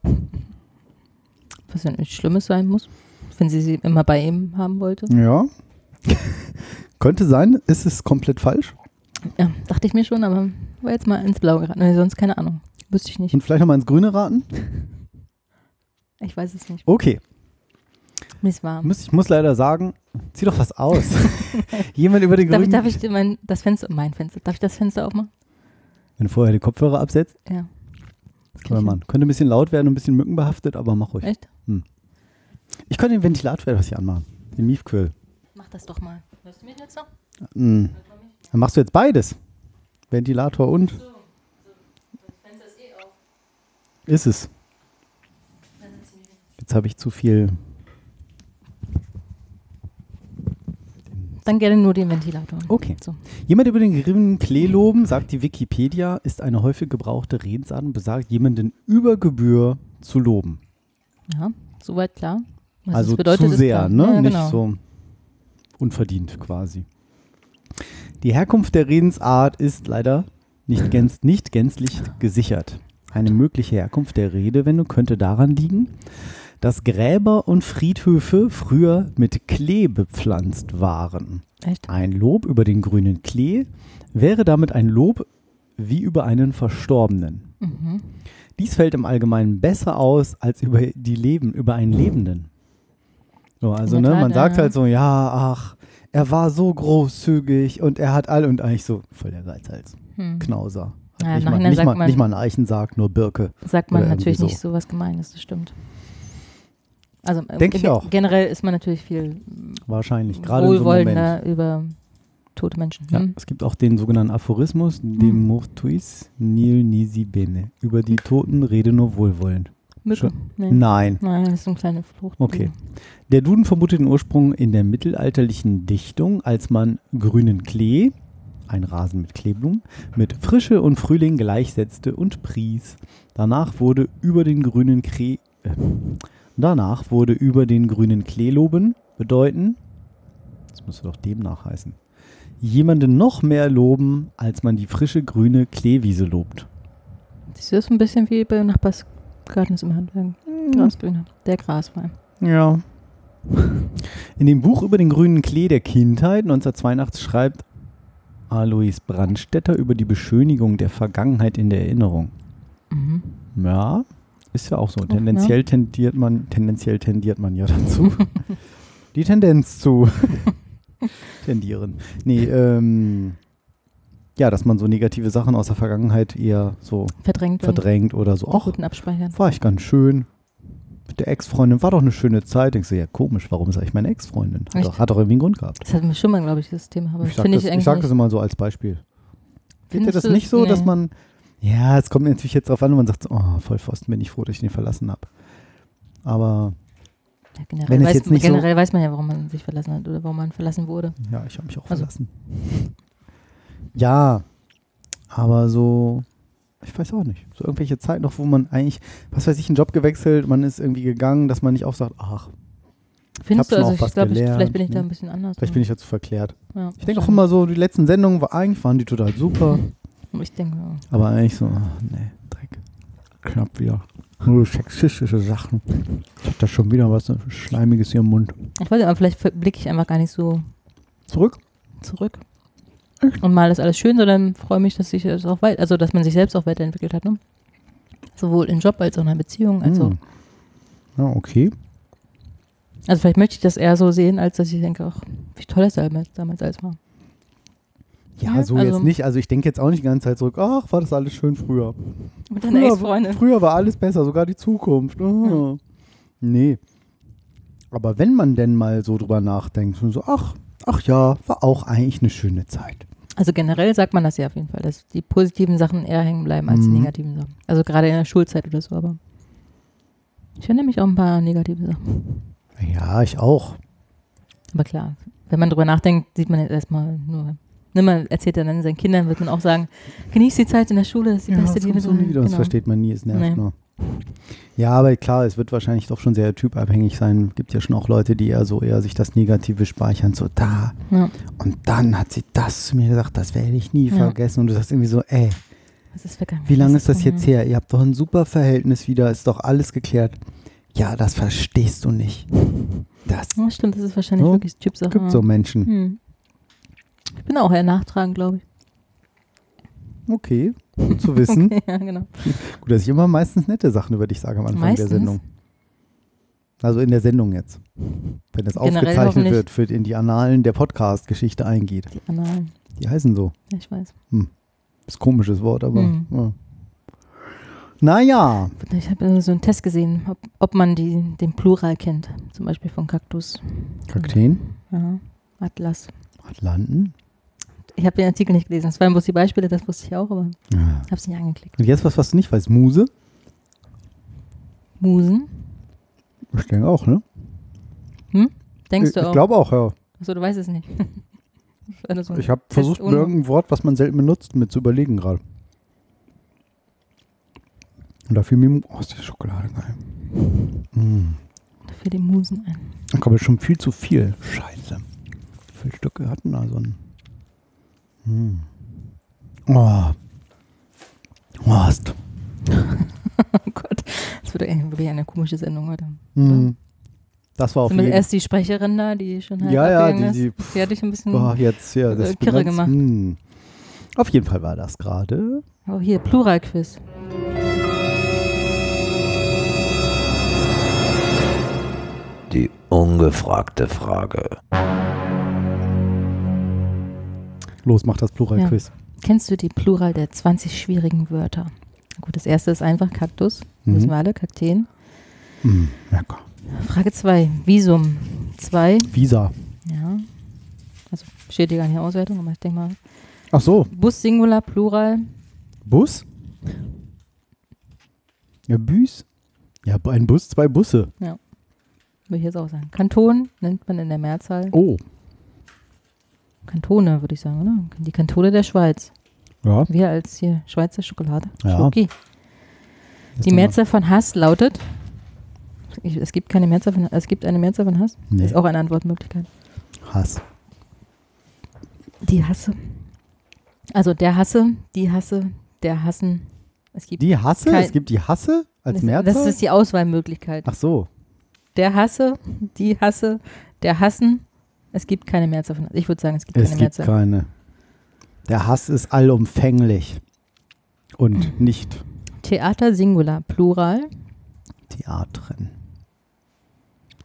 Was ja nicht Schlimmes sein muss, wenn sie sie immer bei ihm haben wollte. Ja. Könnte sein. Ist es komplett falsch? Ja, dachte ich mir schon, aber war jetzt mal ins Blaue geraten. Nee, sonst keine Ahnung. Wüsste ich nicht. Und vielleicht nochmal ins Grüne raten? Ich weiß es nicht. Okay. Mir ist warm. Muss, ich muss leider sagen, zieh doch was aus. Jemand über den Darf ich, darf ich mein, das Fenster, mein Fenster, darf ich das Fenster aufmachen? Wenn du vorher die Kopfhörer absetzt, Ja. können wir machen. Könnte ein bisschen laut werden, ein bisschen mückenbehaftet, aber mach ruhig. Echt? Ich könnte den Ventilator etwas hier anmachen. Den Miefquill. Mach das doch mal. Hörst du mich jetzt noch? Mhm. Dann machst du jetzt beides. Ventilator und. Ist es. Jetzt habe ich zu viel. Dann gerne nur den Ventilator. Okay. So. Jemand über den grünen Klee loben, sagt die Wikipedia, ist eine häufig gebrauchte Redensart und besagt, jemanden über Gebühr zu loben. Ja, soweit klar. Was also das bedeutet, zu ist sehr, klar. ne? Ja, Nicht genau. so unverdient quasi. Die Herkunft der Redensart ist leider nicht, gänz, nicht gänzlich gesichert. Eine mögliche Herkunft der Redewendung könnte daran liegen, dass Gräber und Friedhöfe früher mit Klee bepflanzt waren. Echt? Ein Lob über den grünen Klee wäre damit ein Lob wie über einen Verstorbenen. Mhm. Dies fällt im Allgemeinen besser aus als über die Leben, über einen Lebenden. So, also ne, man sagt halt so, ja, ach, er war so großzügig und er hat all und eigentlich so voll der Geizhals, Hm. Knauser. Ja, nicht, mal, nicht, sagt mal, man- nicht mal ein Eichensarg, nur Birke. Sagt man natürlich irgendwie nicht so. so was Gemeines, das stimmt. Also ähm, Denk ich auch. generell ist man natürlich viel Wahrscheinlich, gerade in so wohlwollender über tote Menschen. Ja, Hm? es gibt auch den sogenannten Aphorismus, de mortuis nil nisi bene. Über die Toten rede nur wohlwollend. Mücke. Nee. Nein. Nein, das ist so eine kleine Flucht. Okay. Der Duden vermutet den Ursprung in der mittelalterlichen Dichtung, als man grünen Klee, ein Rasen mit Kleeblumen, mit Frische und Frühling gleichsetzte und pries. Danach wurde über den grünen Klee, äh, danach wurde über den grünen Klee loben bedeuten, das müsste doch demnach heißen, jemanden noch mehr loben, als man die frische grüne Kleewiese lobt. Das ein bisschen wie bei Nachbarsgarten ist im Handwerk? Hm. Grasgrüne. Der Graswein. Ja. In dem Buch über den grünen Klee der Kindheit 1982 schreibt Alois Brandstetter über die Beschönigung der Vergangenheit in der Erinnerung. Mhm. Ja, ist ja auch so. Tendenziell tendiert man, tendenziell tendiert man ja dazu. die Tendenz zu tendieren. Nee, ähm, ja, dass man so negative Sachen aus der Vergangenheit eher so Verdrängt, verdrängt oder so. Ach, guten Abspeichern. war ich ganz schön. Mit der Ex-Freundin war doch eine schöne Zeit. Denkst du, ja, komisch, warum ist eigentlich meine Ex-Freundin? Hat doch, hat doch irgendwie einen Grund gehabt. Das hatten wir schon mal, glaube ich, das Thema. Aber ich das sag, finde das, ich ich sag das immer so als Beispiel. Findet ihr das du- nicht so, dass nee. man. Ja, es kommt natürlich jetzt drauf an, und man sagt, oh, voll Pfosten, bin ich froh, dass ich den verlassen habe. Aber Ja, generell wenn weiß, jetzt nicht so- generell weiß man ja, warum man sich verlassen hat oder warum man verlassen wurde. ja, ich habe mich auch Also- verlassen. Ja, aber so, ich weiß auch nicht. So irgendwelche Zeit noch, wo man eigentlich, was weiß ich, einen Job gewechselt, man ist irgendwie gegangen, dass man nicht auch sagt, ach, Findest du, also auch ich was glaube, ich, gelernt, vielleicht bin ich da ne? ein bisschen anders. vielleicht bin ich dazu verklärt. ja, Ich denke auch immer so, die letzten Sendungen, war, eigentlich waren die total super. Ich denke, ja. Aber eigentlich so, ah, nee, Dreck. Knapp wieder. Nur sexistische Sachen. Ich hab da schon wieder was Schleimiges hier im Mund. ich weiß nicht, aber vielleicht blicke ich einfach gar nicht so Zurück? zurück. Und mal ist alles schön, sondern freue mich, dass sich das auch weit, also dass man sich selbst auch weiterentwickelt hat, ne? Sowohl im Job als auch in der Beziehung. Also, Hm. Ja, okay. also vielleicht möchte ich das eher so sehen, als dass ich denke, ach, wie toll das damals, damals alles war. Ja, Ja, so also- jetzt nicht. Also ich denke jetzt auch nicht die ganze Zeit zurück, ach, war das alles schön früher. Mit deiner Früher, Ex-Freundin. früher war alles besser, sogar die Zukunft. Ah. Nee. Aber wenn man denn mal so drüber nachdenkt, und so, ach, ach ja, war auch eigentlich eine schöne Zeit. Also generell sagt man das ja auf jeden Fall, dass die positiven Sachen eher hängen bleiben als die Mhm. negativen Sachen. Also gerade in der Schulzeit oder so, aber ich erinnere mich auch ein paar negative Sachen. Ja, ich auch. Aber klar, wenn man drüber nachdenkt, sieht man jetzt erstmal nur. Ne, man erzählt ja dann seinen Kindern, wird man auch sagen, genieß die Zeit in der Schule, das ist die beste das kommt Liebe. so nie wieder, das Genau. versteht man nie, es nervt Nee. nur. Ja, aber klar, es wird wahrscheinlich doch schon sehr typabhängig sein. Gibt ja schon auch Leute, die eher so eher sich das Negative speichern, so da. Ja, Und dann hat sie das zu mir gesagt, das werde ich nie Ja. vergessen. Und du sagst irgendwie so, ey, wie lange ist das jetzt her? Ihr habt doch ein super Verhältnis wieder, ist doch alles geklärt. Ja, das verstehst du nicht. Das Ja, stimmt, das ist wahrscheinlich So, wirklich Typsache. gibt so Menschen. Hm. Ich bin auch eher nachtragend, glaube ich. Okay, gut zu wissen. Okay, ja, genau. Gut, dass ich immer meistens nette Sachen über dich sage am Anfang Meistens? der Sendung. Also in der Sendung jetzt. Wenn das Generell aufgezeichnet wird, für in die Annalen der Podcast-Geschichte eingeht. Die Annalen. Die heißen so. Ja, ich weiß. Ist ein komisches Wort, aber. Hm. Ja. Naja, Ich habe so einen Test gesehen, ob, ob man die, den Plural kennt. Zum Beispiel von Kaktus. Kakteen, Ja. Atlas. Atlanten. Ich habe den Artikel nicht gelesen. Das waren bloß die Beispiele, das wusste ich auch, aber ich habe es nicht angeklickt. Und jetzt was, was du nicht weißt. Muse. Musen. Ich denke auch, ne? Denkst ich du ich auch? glaube auch, ja. Achso, du weißt es nicht. So Ich habe versucht, mir irgendein Wort, was man selten benutzt, mir zu überlegen gerade. Und da fiel mir, oh, ist die Schokolade geil. Mm. für die Musen ein. Da kommt schon viel zu viel. Scheiße. Wie viele Stücke hatten da so ein. Mm. Oh. Horst. Oh Gott, das eigentlich wirklich eine komische Sendung heute. Hm. Das war auf jeden erst die Sprecherin da, die schon halt Ja, ja, abgegangen die- ist. Die hatte ich ein bisschen. Boah, jetzt, ja, das ich bin kirre gemacht. hm. Auf jeden Fall war das gerade. Oh, hier, Pluralquiz. Die ungefragte Frage. Los, mach das Plural-Quiz. Kennst du die Plural der 20 schwierigen Wörter? Gut, das erste ist einfach Kaktus. Wissen Mhm. wir alle, Kakteen. Hm, lecker. Frage 2. Visum. 2. Visa. Ja. Also steht hier gar nicht Auswertung, aber ich denke mal. Ach so, Bus Singular, Plural. Bus? Ja, Büs? Ja, ein Bus, zwei Busse. Würde ich jetzt auch sagen. Kanton nennt man in der Mehrzahl. Oh, Kantone, würde ich sagen, oder? Die Kantone der Schweiz. ja. Wir als hier Schweizer Schokolade. Ja. Schoki. Die Mehrzahl von Hass lautet. Ich, es gibt keine Mehrzahl von Es gibt eine Mehrzahl von Hass. Nee. Ist auch eine Antwortmöglichkeit. Hass. Die Hasse. Also der Hasse, die Hasse, der Hassen. Es gibt Die Hasse? Kein- es gibt die Hasse als das, Mehrzahl? das ist die Auswahlmöglichkeit. Ach so. Der Hasse, die Hasse, der Hassen. Es gibt keine Mehrzahl von Hass. Ich würde sagen, es gibt Es keine gibt Mehrzahl. keine. Der Hass ist allumfänglich. Und nicht Theater Singular, Plural. Theatren.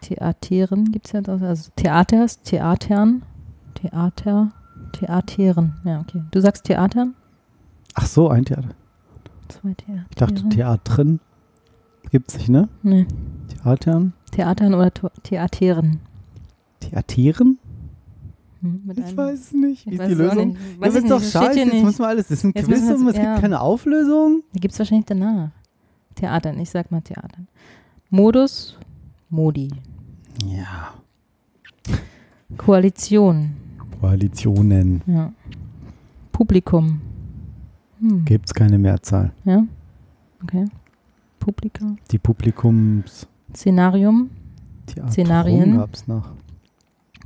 Theateren gibt es ja auch. Also Theaters, Theatern, Theater, Theateren. Ja, okay. Du sagst Theatern? Ach so, ein Theater. Zwei Theater. Ich dachte Theatren. Gibt's nicht, ne? Nee. Theatern? Theatern oder To- Theateren. Hm, Ich weiß es nicht. Wie ist die es Lösung? ich ist doch das scheiße. Jetzt nicht. müssen wir alles. Das ist ein Jetzt Quiz und es ja. gibt keine Auflösung. Da gibt es wahrscheinlich danach. Theatern, ich sag mal Theatern. Modus, Modi. Ja. Koalition, Koalitionen. ja. Publikum. Hm. Gibt's keine Mehrzahl. Ja. Okay. Publikum. Die Publikums. Szenarium, Theateron Szenarien. gab's noch.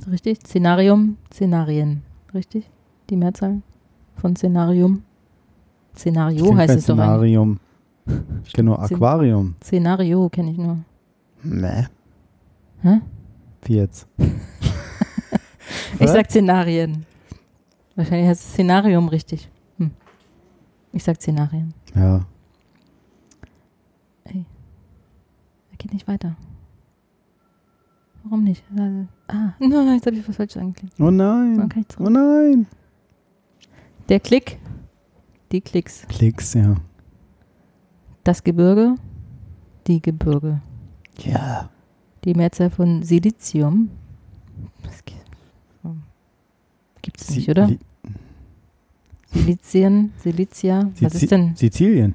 Richtig? Szenarium, Szenarien. Richtig? Die Mehrzahl von Szenarium. Szenario heißt es doch eigentlich. Szenarium. Ich kenne nur Aquarium. Szenario kenne ich nur. Meh. Hä? Wie jetzt? Ich sag Szenarien. Wahrscheinlich heißt es Szenarium richtig. Hm. Ich sag Szenarien. Ja. Er geht nicht weiter. Warum nicht? Also, ah, nein, jetzt habe ich was falsch angeklickt. Oh nein. Oh nein. Der Klick, die Klicks. Klicks, ja. Das Gebirge, die Gebirge. Ja. Die Mehrzahl von Silizium. Gibt es nicht, oder? Li- Silizien, Silizia. Was ist denn Sizilien.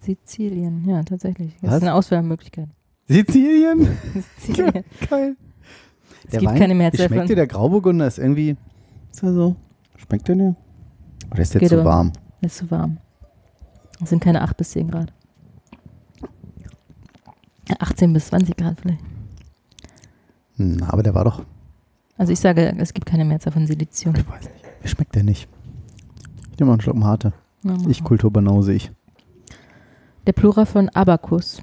Sizilien? Ja, tatsächlich. Das Was? ist eine Auswahlmöglichkeit. Sizilien? Sizilien. Geil. Es gibt keine Mehrzahl Schmeckt dir der Grauburgunder? Ist irgendwie. Ist er so? Schmeckt der dir? Oder ist der Geht zu aber. warm? Ist zu warm. Es sind keine 8 bis 10 Grad. Ja, 18 bis 20 Grad vielleicht. Hm, aber der war doch. Also ich sage, es gibt keine Mehrzahl von Silizium. Ich weiß nicht. Mir schmeckt der nicht. Ich nehme mal einen Schluck Mate. Ja, Ich. Kulturbanause ich. Der Plural von Abakus.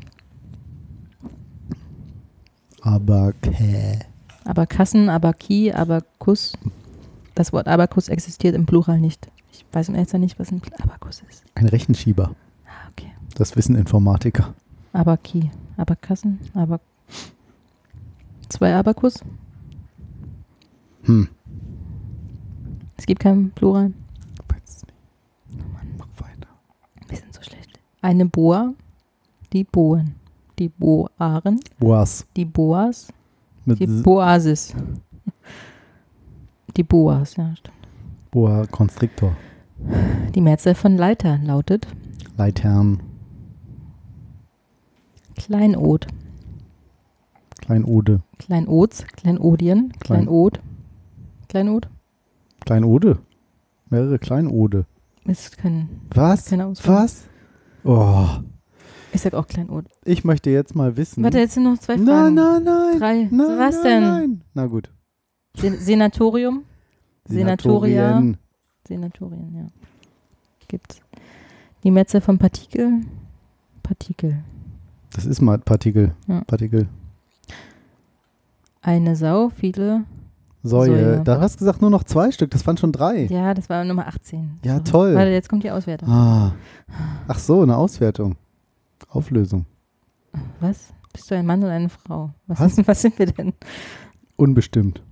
Aber kä. Abakassen, Abaki, Abakus. Das Wort Abakus existiert im Plural nicht. Ich weiß im Ernst nicht, was ein Abakus ist. Ein Rechenschieber. Ah, okay. Das wissen Informatiker. Abaki, Abakassen, Abak. Zwei Abakus. Hm. Es gibt keinen Plural. Weiß nicht. Mach weiter. Wir sind so schlecht. Eine Boa, die Boen. Die Boaren, Boas. die Boas, Mit die Boasis. Die Boas, ja, stimmt. Boa Constrictor. Die Mehrzahl von Leiter lautet Leitherrn. Kleinod. Kleinode. Kleinods, Kleinodien, Klein- Kleinod. Kleinod Kleinode. Mehrere Kleinode. ist kein, Was? Auswahl. Was? Oh. Ich sag auch Kleinod. Ich möchte jetzt mal wissen. Warte, jetzt sind noch zwei nein, Fragen. nein, nein. Drei. Nein, Was nein, denn? Nein. Na gut. Sen Senatorium? Senatorien. Senatorien, ja. Gibt's. Die Mehrzahl von Partikel? Partikel. Das ist mal Partikel. Ja. Partikel. Eine Sau, viele. Säue. Säue. Da hast du gesagt nur noch zwei Stück. Das waren schon drei. Ja, das war Nummer 18. Ja, Sorry. toll. Warte, jetzt kommt die Auswertung. Ah. Ach so, eine Auswertung. Auflösung. Was? Bist du ein Mann oder eine Frau? Was, Was? was sind wir denn? Unbestimmt.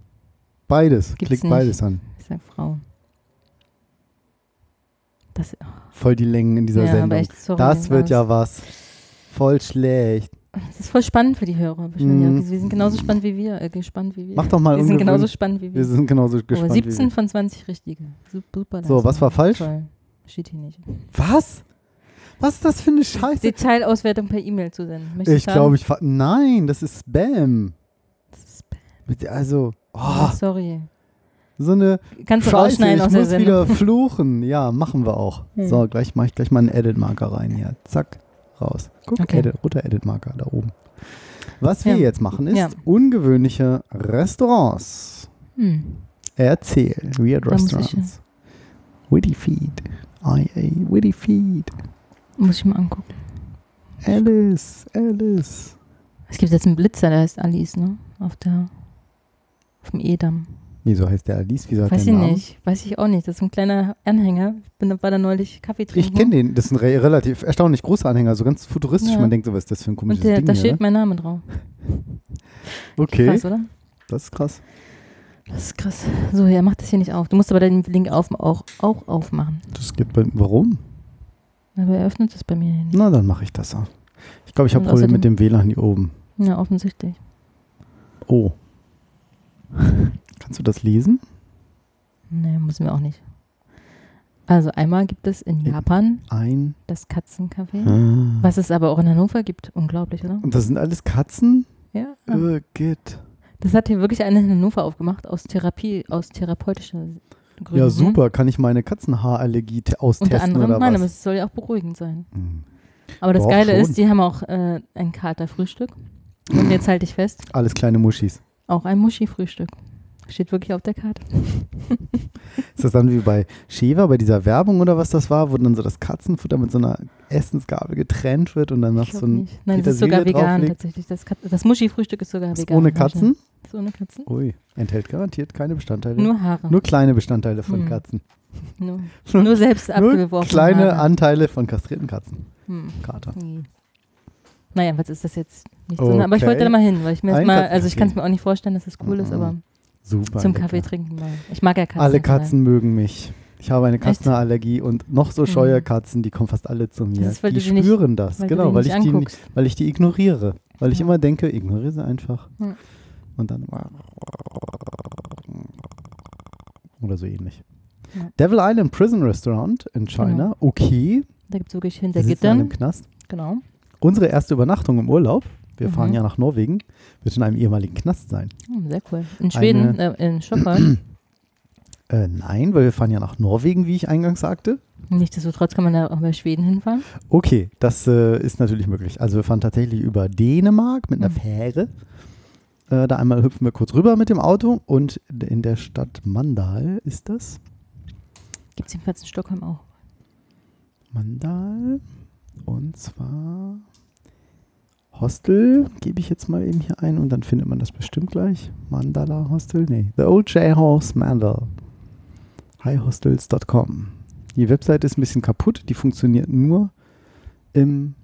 Beides. Gibt's Klick nicht. beides an. Ich sag Frau. Das, Voll die Längen in dieser ja, aber Sendung. echt, sorry, das wird was- ja was. Voll schlecht. Das ist voll spannend für die Hörer. auch. Sie sind genauso spannend wie wir. Äh, gespannt wie wir. Mach doch mal Wir sind genauso spannend wie wir. Wir sind genauso Aber gespannt. 17 wie von 20 richtige. Sup- Super So, was war falsch? Toll. Steht hier nicht. wir. Was? Was ist das für eine Scheiße? Detailauswertung per E-Mail zu senden. Möchtest Ich glaube, ich. Nein, das ist Spam. Das ist Mit- Also, oh, oh, sorry. so eine Kannst du Scheiße, rausschneiden ich aus der muss Sendung. wieder fluchen. Ja, machen wir auch. Hm. So, gleich mache ich gleich mal einen Edit-Marker rein hier. Zack, raus. Guck, Okay. Edit, roter Edit-Marker da oben. Was wir Ja. jetzt machen, ist Ja. ungewöhnliche Restaurants. Hm. Erzählen. Weird Da muss Restaurants. Witty Feed. IA, Witty Feed. Muss ich mal angucken. Alice, Alice. Es gibt jetzt einen Blitzer, der heißt Alice, ne? Auf der auf dem Edam. Wieso heißt der Alice? Wieso hat Weiß der ich Namen? nicht. Weiß ich auch nicht. Das ist ein kleiner Anhänger. Ich bin, war da neulich Kaffee trinken. Ich kenne den. Das ist ein re relativ erstaunlich großer Anhänger. So ganz futuristisch. Ja. Man denkt so, was ist das für ein Und komisches der, Ding da hier, steht ne? mein Name drauf. Okay, Krass, oder? das ist krass. Das ist krass. So, er macht das hier nicht auf. Du musst aber den Link auf, auch, auch aufmachen. Das gibt bei, warum? Aber er öffnet das bei mir nicht. Na, dann mache ich das auch. Ich glaube, ich habe Probleme mit dem WLAN hier oben. Ja, offensichtlich. Oh. Kannst du das lesen? Nee, müssen wir auch nicht. Also einmal gibt es in Ja. Japan Ein. das Katzencafé, Ah. was es aber auch in Hannover gibt. Unglaublich, oder? Und das sind alles Katzen? Ja. Äh, geht. Das hat hier wirklich eine in Hannover aufgemacht aus Therapie, aus therapeutischer Gründen. Ja, super. Kann ich meine Katzenhaarallergie te- Unter austesten anderem, oder nein, aber was? es soll ja auch beruhigend sein. Hm. Aber das Doch, Geile schon. ist, die haben auch äh, ein Katerfrühstück. Und jetzt halte ich fest, Alles kleine Muschis. auch ein Muschi-Frühstück. Steht wirklich auf der Karte. Ist das dann wie bei Sheva, bei dieser Werbung oder was das war, wo dann so das Katzenfutter mit so einer Essensgabel getrennt wird und dann noch so ein nicht. Nein, das ist sogar Petersilie vegan drauflegt? tatsächlich. Das, Kat das Muschi-Frühstück ist sogar Ist vegan. ohne Katzen? Ist ohne Katzen? Ui, enthält garantiert keine Bestandteile. Nur Haare. Nur kleine Bestandteile von Hm. Katzen. Nur, nur selbst Nur abgeworfen. kleine Haare. Anteile von kastrierten Katzen. Hm. Kater. Nee. Naja, was ist das jetzt? Nicht so, aber ich Okay. wollte da mal hin, weil ich mir mal, also ich kann es mir auch nicht vorstellen, dass es cool ist, Mhm. aber Super. zum lecker. Kaffee trinken mal. Ich mag ja Katzen. Alle. Katzen mögen mich. Ich habe eine Katzenallergie und noch so scheue Mhm. Katzen, die kommen fast alle zu mir. Das ist, die die nicht- spüren das, Weil genau, weil ich, die, weil ich die ignoriere. Weil ich Ja. immer denke, ignoriere sie einfach. Ja. Und dann. Oder so ähnlich. Ja. Devil Island Prison Restaurant in China. Genau. Okay. Da gibt es wirklich hinter Gittern. Knast. Genau. Unsere erste Übernachtung im Urlaub, wir Mhm. fahren ja nach Norwegen, wird in einem ehemaligen Knast sein. Hm, sehr cool. In Schweden, äh, in Stockholm. Äh, nein, weil wir fahren ja nach Norwegen, wie ich eingangs sagte. Nichtsdestotrotz kann man da auch bei Schweden hinfahren. Okay, das äh, ist natürlich möglich. Also wir fahren tatsächlich über Dänemark mit einer Mhm. Fähre. Äh, da einmal hüpfen wir kurz rüber mit dem Auto und in der Stadt Mandal ist das. Gibt es jedenfalls in Stockholm auch. Mandal. Und zwar Hostel, gebe ich jetzt mal eben hier ein und dann findet man das bestimmt gleich. Mandala Hostel? Nee, The Old J House Mandal. Highhostels.com. Die Webseite ist ein bisschen kaputt, die funktioniert nur im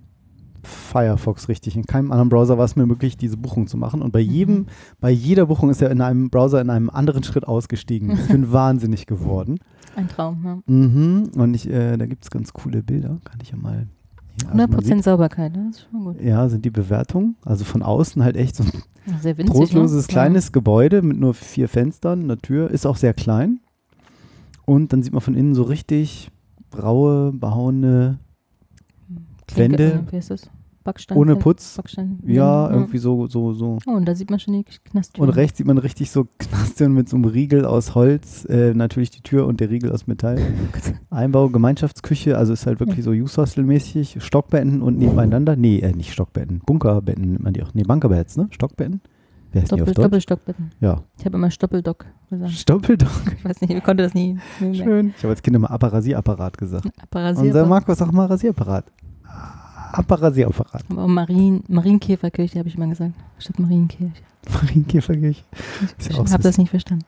Firefox richtig. In keinem anderen Browser war es mir möglich, diese Buchung zu machen. Und bei jedem, Mhm. bei jeder Buchung ist er in einem Browser in einem anderen Schritt ausgestiegen. Ich bin wahnsinnig geworden. Ein Traum, ja. Mhm. Und ich, äh, da gibt es ganz coole Bilder. Kann ich ja mal. Hier, also man 100% Sauberkeit, ne? das ist schon gut. ja, sind die Bewertungen. Also von außen halt echt so ein Ja, sehr winzig. trostloses ne? kleines Gebäude mit nur vier Fenstern, einer Tür. Ist auch sehr klein. Und dann sieht man von innen so richtig raue, behauene, Ja. Wände. Wie heißt das? Backstein. ohne Putz. Backstein. Ja, Mhm. irgendwie so, so, so. Oh, und da sieht man schon die Knasttür. Und rechts sieht man richtig so Knasttüren mit so einem Riegel aus Holz. Äh, natürlich die Tür und der Riegel aus Metall. Einbau, Gemeinschaftsküche, also ist halt wirklich so Youth Hostel-mäßig. Stockbetten und nebeneinander. Nee, äh, nicht Stockbetten. Bunkerbetten nennt man die auch. Nee, Bunkerbeds, ne? Stockbetten? Wer ist die auf Doppel? Doppelstockbetten. Ja. Ich habe immer Stoppeldock gesagt. Stoppeldock. Ich weiß nicht, ich konnte das nie. Schön. Ich habe als Kind immer Apparasierapparat gesagt. Apparasiert. Unser Marco sagt mal Rasierapparat. Apparasierapparat. Aber auch Marien, Marienkäferkirche habe ich immer gesagt, statt Marienkirche. Marienkäferkirche. Ich auch habe das nicht verstanden.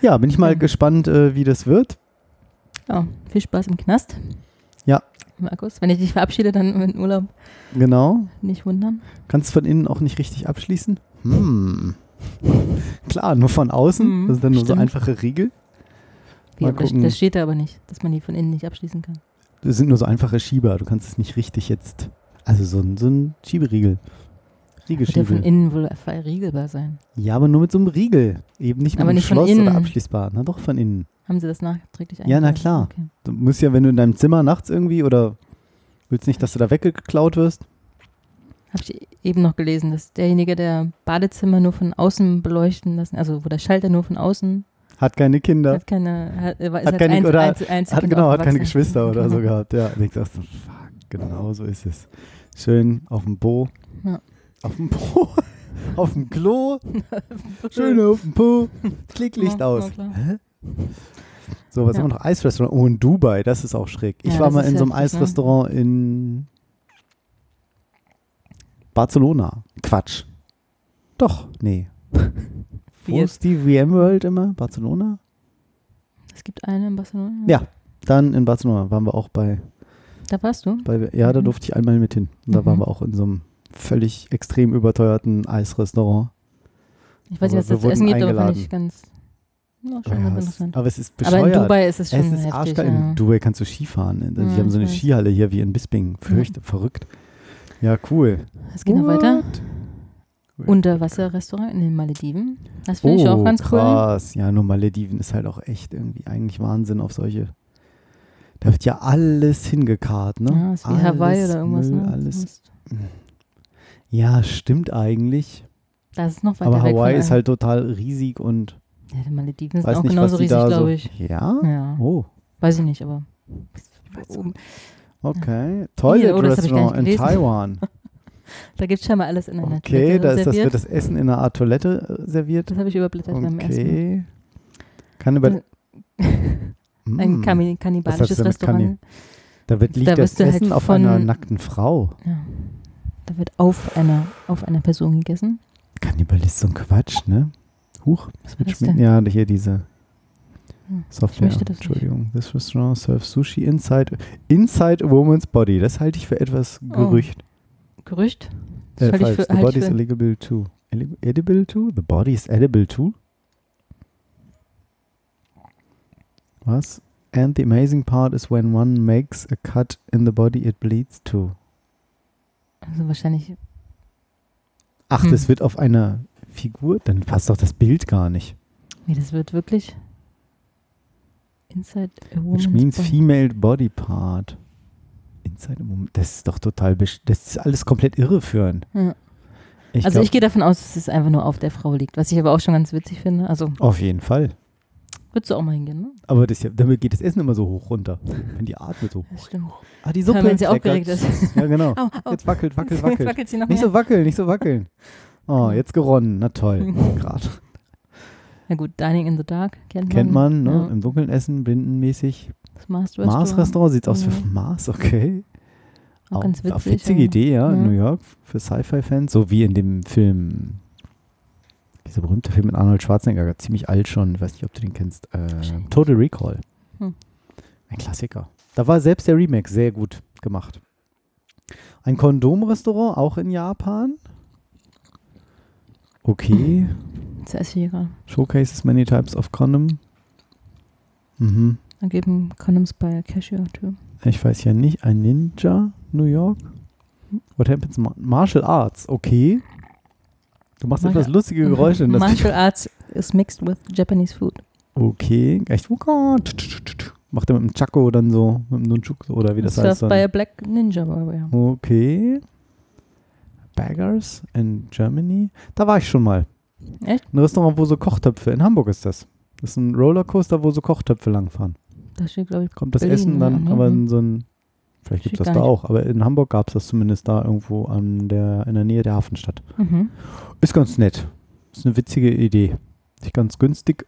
Ja, bin ich mal Ja. gespannt, äh, wie das wird. Ja, viel Spaß im Knast. Ja. Markus, wenn ich dich verabschiede, dann in Urlaub Genau. nicht wundern. Kannst von innen auch nicht richtig abschließen? Hm. Klar, nur von außen. Hm, das sind dann nur so stimmt. einfache Riegel. Wie, Mal gucken. das steht da aber nicht, dass man die von innen nicht abschließen kann. Das sind nur so einfache Schieber. Du kannst es nicht richtig jetzt. Also so ein, so ein Schieberiegel. Wird der von Riegelschiebel. innen wohl verriegelbar sein. Ja, aber nur mit so einem Riegel. Eben nicht mit Aber einem nicht von Schloss oder abschließbar. Na doch, von innen. Haben sie das nachträglich Ja, na klar. Okay. Du musst ja, wenn du in deinem Zimmer nachts irgendwie oder willst nicht, dass du da weggeklaut wirst. Habe ich eben noch gelesen, dass derjenige, der Badezimmer nur von außen beleuchten lassen, also wo der Schalter nur von außen, Hat keine Kinder. hat keine, hat, ist Hat keine- Einz- oder Einz- Einzelkind Hat, genau, hat keine. Geschwister oder so Genau. gehabt. Ja, und ich so, fuck, genau so ist es. Schön auf dem Po. Ja. Auf dem Po. auf dem Klo. Schön auf dem Po. Klicklicht Ja, aus. So, was Ja. haben wir noch? Eisrestaurant. Oh, in Dubai, das ist auch schräg. Ich Ja, war mal in so einem ne? Eisrestaurant in Barcelona. Quatsch. Doch, nee. Wo ist die VMworld immer? Barcelona? Es gibt eine in Barcelona. Ja. Dann in Barcelona waren wir auch bei Da warst du? Bei, ja, da Mhm. durfte ich einmal mit hin. Und da Mhm. waren wir auch in so einem völlig extrem überteuerten Eisrestaurant. Ich weiß nicht, Aber was das zu essen gibt, aber fand ich ganz, ja, schon Ja, es, interessant. aber es ist Aber bescheuert. in Dubai ist es schon es ist heftig. Ja. In Dubai kannst du Skifahren. Also Ja, die haben so ich eine. Skihalle hier wie in Bisping. Fürcht, verrückt. Ja, cool. Es geht noch weiter. What? Unterwasserrestaurant in den Malediven. Das finde ich oh, auch ganz cool. krass. Ja, nur Malediven ist halt auch echt irgendwie eigentlich Wahnsinn auf solche. Da wird ja alles hingekarrt, ne? Ja, ist wie alles Hawaii oder irgendwas. Müll, ne? alles. Ist- Ja, stimmt eigentlich. Das ist noch weiter Aber Hawaii ist halt total riesig und Ja, die Malediven sind auch nicht, genauso riesig, glaube ich. Ja? Ja, Oh, weiß ich nicht, aber. okay. Toilet oh, Restaurant in. Taiwan. Da gibt es scheinbar alles in einer Okay, Toilette da ist das, wird das Essen in einer Art Toilette äh, serviert. Das habe ich überblättert beim ersten Mal. Okay. Kann über. Ein Mm. Kannibalisches Restaurant. Kanni- Da wird liegt Da das du halt Essen auf einer nackten Frau. Ja. Da wird auf einer, auf einer Person gegessen. Kannibalist, so ein Quatsch, ne? Huch. Was war das Schmidt- denn? Ja, hier diese Hm, Software. möchte das nicht. Entschuldigung. This restaurant serves sushi inside, inside a woman's body. Das halte ich für etwas Oh. Gerücht. Gerücht? Äh, halte ich für- The body is edible too. Edible too? The body is edible too? Was? And the amazing part is when one makes a cut in the body, it bleeds too. Also wahrscheinlich. Ach, Hm. das wird auf einer Figur? Dann passt doch das Bild gar nicht. Nee, das wird wirklich. Inside a Which woman's means body. female body part. Inside a woman. Das ist doch total, das ist alles komplett irreführend. Ja. Ich also glaub- ich gehe davon aus, dass es einfach nur auf der Frau liegt, was ich aber auch schon ganz witzig finde. Also Auf jeden Fall. Würdest du auch mal hingehen, ne? Aber das ja, damit geht das Essen immer so hoch runter. Wenn die atmet so. Das stimmt. Ah, die Suppe. wenn sie aufgeregt ist. Ja, genau. Au, au. Jetzt wackelt, wackelt, Jetzt wackelt. wackelt sie noch Nicht mehr. so wackeln, nicht so wackeln. Oh, jetzt geronnen. Na toll. Gerade. Na gut, Dining in the Dark kennt man. Kennt man, ne? Ja. Im Dunkeln essen, blindenmäßig. Das Mars Restaurant. Mars-Restaurant sieht aus Ja. wie Mars, okay. Auch ganz witzig. Auch witzige Idee, ja, in ja. New York für Sci-Fi-Fans. So wie in dem Film, dieser berühmte Film mit Arnold Schwarzenegger, ziemlich alt schon. Ich weiß nicht, ob du den kennst. Äh. Total Recall. Hm. Ein Klassiker. Da war selbst der Remake sehr gut gemacht. Ein Kondomrestaurant, auch in Japan. Okay. Gerade. Showcases many types of condom. Mhm. Da geben Condoms bei Cashier too. Ich weiß ja nicht. Ein Ninja, New York. What happens? Ma Martial Arts, okay. Du machst Martial- etwas lustige Geräusche. in das Martial Arts is mixed with Japanese food. Okay. Echt, oh Gott. Macht er mit dem Chaco dann so, mit dem Nunchuk so, oder wie das heißt. Served by a Dann. black ninja warrior. Okay. Baggers in Germany. Da war ich schon mal. Echt? Ein Restaurant, wo so Kochtöpfe, in Hamburg ist das. Das ist ein Rollercoaster, wo so Kochtöpfe langfahren. Da steht, glaube ich, Kommt das Berlin, Essen dann ja, aber in so ein. Vielleicht gibt es das da nicht. auch, aber in Hamburg gab es das zumindest da irgendwo an der, in der Nähe der Hafenstadt. mhm. Ist ganz nett. Ist eine witzige Idee. Ist ganz günstig.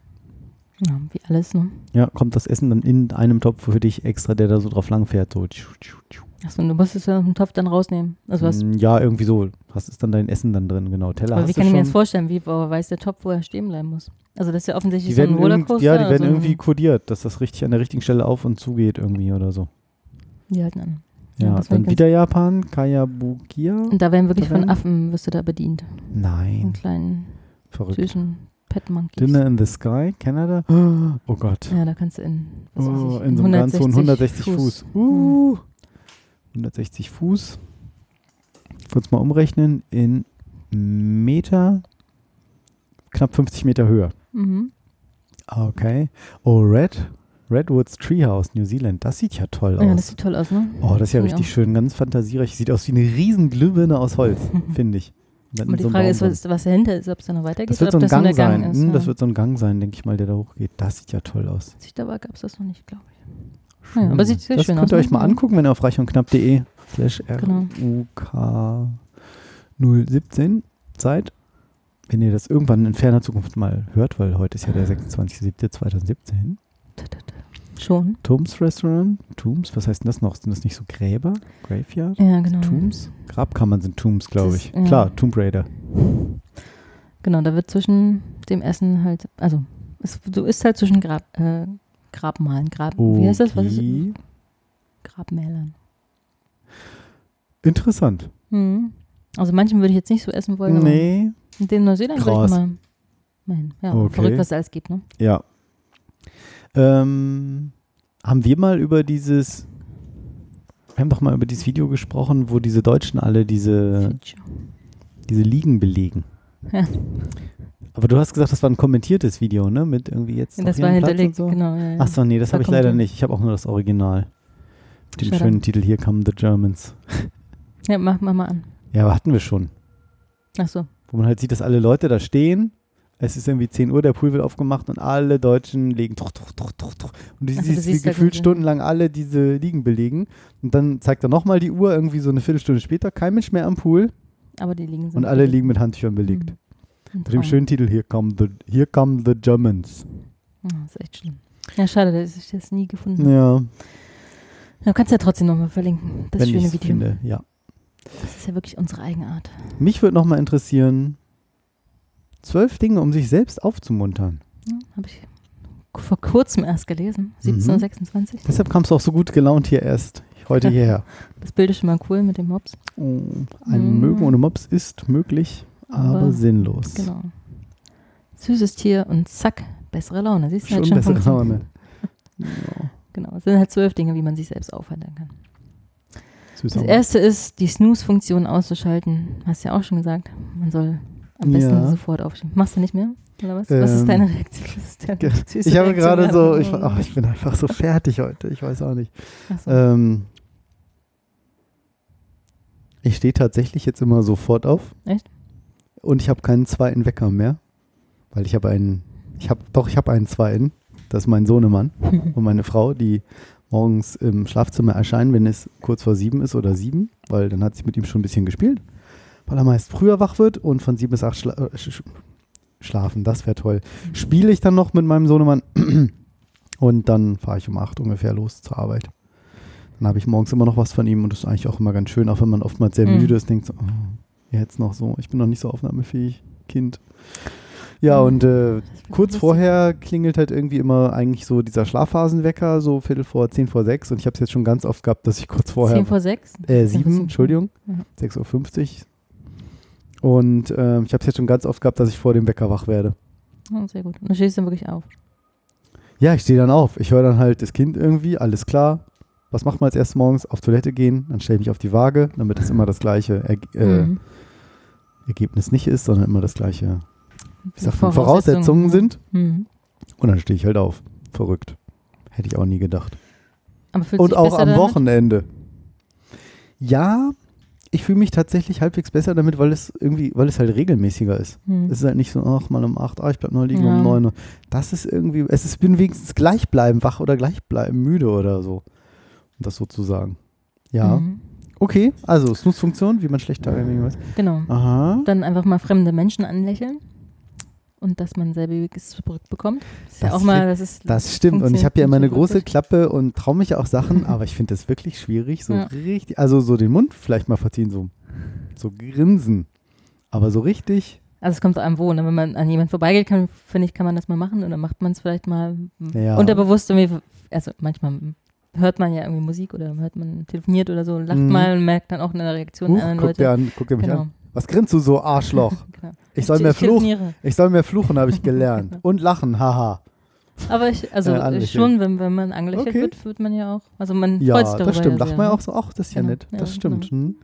ja, wie alles, ne? Ja, kommt das Essen dann in einem Topf für dich extra, der da so drauf lang fährt. So. Achso, und du musst es ja aus dem Topf dann rausnehmen. Also was, Mm, Ja, irgendwie so. Hast ist dann dein Essen dann drin, genau. Teller aber wie kann ich mir das vorstellen? Wie weiß der Topf, wo er stehen bleiben muss? Also das ist ja offensichtlich so ein Rollercoaster. ja, die werden so irgendwie kodiert, dass das richtig an der richtigen Stelle auf und zu geht irgendwie oder so. Die halten an. Ja, war dann wieder Japan, Kayabukia. Und da werden wirklich von Affen, wirst du da bedient. Nein, kleinen, verrückt. süßen Pet Monkeys. Dinner in the Sky, Kanada. Oh Gott. Ja, da kannst du in, Oh, ich, in so einem ganz hohen 160 Fuß. Hm. Uh, 160 Fuß. Kurz mal umrechnen. In Meter, knapp 50 Meter Höhe. Mhm. Okay. Oh, Red. Redwoods Treehouse, New Zealand. Das sieht ja toll aus. Ja, das sieht toll aus, ne? oh, das ist ja ich richtig schön. Ganz fantasiereich. Sieht aus wie eine riesen Glühbirne aus Holz, finde ich. Aber die so Frage ist, was, was dahinter ist, ob es da noch weitergeht Das wird so ein das Gang der sein. Gang ist. Hm, ja. Das wird so ein Gang sein, denke ich mal, der da hochgeht. Das sieht ja toll aus. Sichtbar gab es das noch nicht, glaube ich. Ja, aber sieht sehr das schön könnt aus, ihr ne? euch mal Ja. angucken, wenn ihr auf reichundknapp.de slash Genau. RUK 017 seid. Wenn ihr das irgendwann in ferner Zukunft mal hört, weil heute ist ja der 26.07.2017. Schon. Tombs Restaurant. Tombs, was heißt denn das noch? Sind das nicht so Gräber? Graveyard? Ja, genau. Tombs? Grabkammern sind Tombs, glaube ich. ja. Klar, Tomb Raider. Genau, da wird zwischen dem Essen halt, also es, du isst halt zwischen Grab, äh, Grabmalen, Grab, wie heißt das? Was ist Okay. Grabmälern. Interessant. Mhm. Also manchen würde ich jetzt nicht so essen wollen, Nee, in dem Neuseeland würde ich mal meinen. Ja, Okay. verrückt, was es alles gibt, ne? Ja. Ähm, haben wir mal über dieses, wir haben doch mal über dieses Video gesprochen, wo diese Deutschen alle diese, diese Liegen belegen. Ja. Aber du hast gesagt, das war ein kommentiertes Video, ne? Mit irgendwie jetzt. Ja, das war hinterlegt, so. genau. Ja, ja. Ach so, nee, das Da habe ich leider nicht. Ich habe auch nur das Original. Mit dem schönen Titel Here Come the Germans. ja, mach, mach mal an. Ja, aber hatten wir schon. Ach so. Wo man halt sieht, dass alle Leute da stehen. Es ist irgendwie 10 Uhr, der Pool wird aufgemacht und alle Deutschen legen. Tuch, tuch, tuch, tuch. Und du Ach so, du siehst, wie gefühlt stundenlang alle diese Liegen belegen. Und dann zeigt er nochmal die Uhr, irgendwie so eine Viertelstunde später. Kein Mensch mehr am Pool Aber die liegen so. und alle liegen mit Handtüchern belegt. Mhm. Mit dem schönen Titel Here Come the, Here come the Germans. Ja, das ist echt schlimm. Ja, schade, dass ich das nie gefunden habe. Ja, Du kannst ja trotzdem nochmal verlinken, das wenn schöne Video. finde, ja. Das ist ja wirklich unsere Eigenart. Mich würde nochmal interessieren, zwölf Dinge, um sich selbst aufzumuntern. Ja, habe ich vor kurzem erst gelesen. Mhm. 1726. Deshalb kamst du auch so gut gelaunt hier erst, heute hierher. Das Bild ist schon mal cool mit dem Mops. Oh, ein Mhm. Mögen ohne Mops ist möglich, aber, Aber- sinnlos. Genau. Süßes Tier und zack, bessere Laune. Siehst du, Schon hat schon bessere. Laune. Ja, Genau, es sind halt zwölf Dinge, wie man sich selbst aufheitern kann. süß Das erste ist, die Snooze-Funktion auszuschalten. Hast ja auch schon gesagt. Man soll am besten Ja. sofort aufstehen. Machst du nicht mehr? Oder was? was Ähm, ist deine Reaktion? Was ist deine Ich habe Reaktion? gerade so, ich, ach, ich bin einfach so fertig heute, ich weiß auch nicht. So. Ähm, ich stehe tatsächlich jetzt immer sofort auf. Echt? Und ich habe keinen zweiten Wecker mehr, weil ich habe einen, ich habe, doch, ich habe einen zweiten. Das ist mein Sohnemann und meine Frau, die morgens im Schlafzimmer erscheinen, wenn es kurz vor sieben ist oder sieben, weil dann hat sie mit ihm schon ein bisschen gespielt, weil er meist früher wach wird und von sieben bis acht schla äh, sch sch- schlafen, das wäre toll. Spiele ich dann noch mit meinem Sohnemann und dann fahre ich um acht ungefähr los zur Arbeit. Dann habe ich morgens immer noch was von ihm und das ist eigentlich auch immer ganz schön, auch wenn man oftmals sehr Mhm. müde ist, denkt so, oh, jetzt noch so, ich bin noch nicht so aufnahmefähig, Kind. Ja, Mhm. und äh, kurz vorher klingelt halt irgendwie immer eigentlich so dieser Schlafphasenwecker, so Viertel vor, zehn vor sechs. Und ich habe es jetzt schon ganz oft gehabt, dass ich kurz vorher. 10 vor 6? äh, sieben, Entschuldigung. Ja. 6.50 Uhr. Und ähm, ich habe es jetzt schon ganz oft gehabt, dass ich vor dem Wecker wach werde. Oh, sehr gut. Und du stehst dann wirklich auf. Ja, ich stehe dann auf. Ich höre dann halt das Kind irgendwie, alles klar. Was macht man als erstes morgens? Auf Toilette gehen, dann stelle ich mich auf die Waage, damit es immer das gleiche Erg äh, Mhm. Ergebnis nicht ist, sondern immer das gleiche, wie sagt man, Voraussetzungen sind. Mhm. Und dann stehe ich halt auf. Verrückt. Hätte ich auch nie gedacht. Du Und auch am damit? Wochenende. Ja, ich fühle mich tatsächlich halbwegs besser damit, weil es irgendwie, weil es halt regelmäßiger ist. Mhm. Es ist halt nicht so, ach, mal um 8, ah, ich bleib noch liegen Ja. um 9 Uhr. Das ist irgendwie, es ist, bin wenigstens gleich bleiben wach oder gleich bleiben müde oder so. Um das sozusagen. Ja. Mhm. Okay, also Snooze-Funktion, wie man schlecht daran weiß. Genau. Aha. Dann einfach mal fremde Menschen anlächeln. Und dass man selbiges zurückbekommt. Das ist ja Das auch mal, das ist. Das stimmt. Und ich habe ja immer eine große. Klappe und traue mich auch Sachen, aber ich finde das wirklich schwierig. So Ja. richtig, also so den Mund vielleicht mal verziehen, so, so grinsen. Aber so richtig, Also es kommt einem wo, ne? wenn man an jemand vorbeigeht, kann, finde ich, kann man das mal machen und dann macht man es vielleicht mal Ja. unterbewusst irgendwie, also manchmal hört man ja irgendwie Musik oder hört man telefoniert oder so, lacht Mhm. mal und merkt dann auch eine Reaktion huch, der anderen guck Leute. dir an, guck dir mich genau. an. Was grinst du so, Arschloch? genau. Ich soll mehr fluchen. Ich soll mehr fluchen, habe ich gelernt. Und lachen, haha. Aber ich, also Äh, schon, wenn, wenn man angelächelt Okay. wird, wird man ja auch, also man Ja, freut sich darüber das stimmt. ja Lacht man ja ne? auch so, ach, das ist ja Genau, nett. ja, Das stimmt. Hm.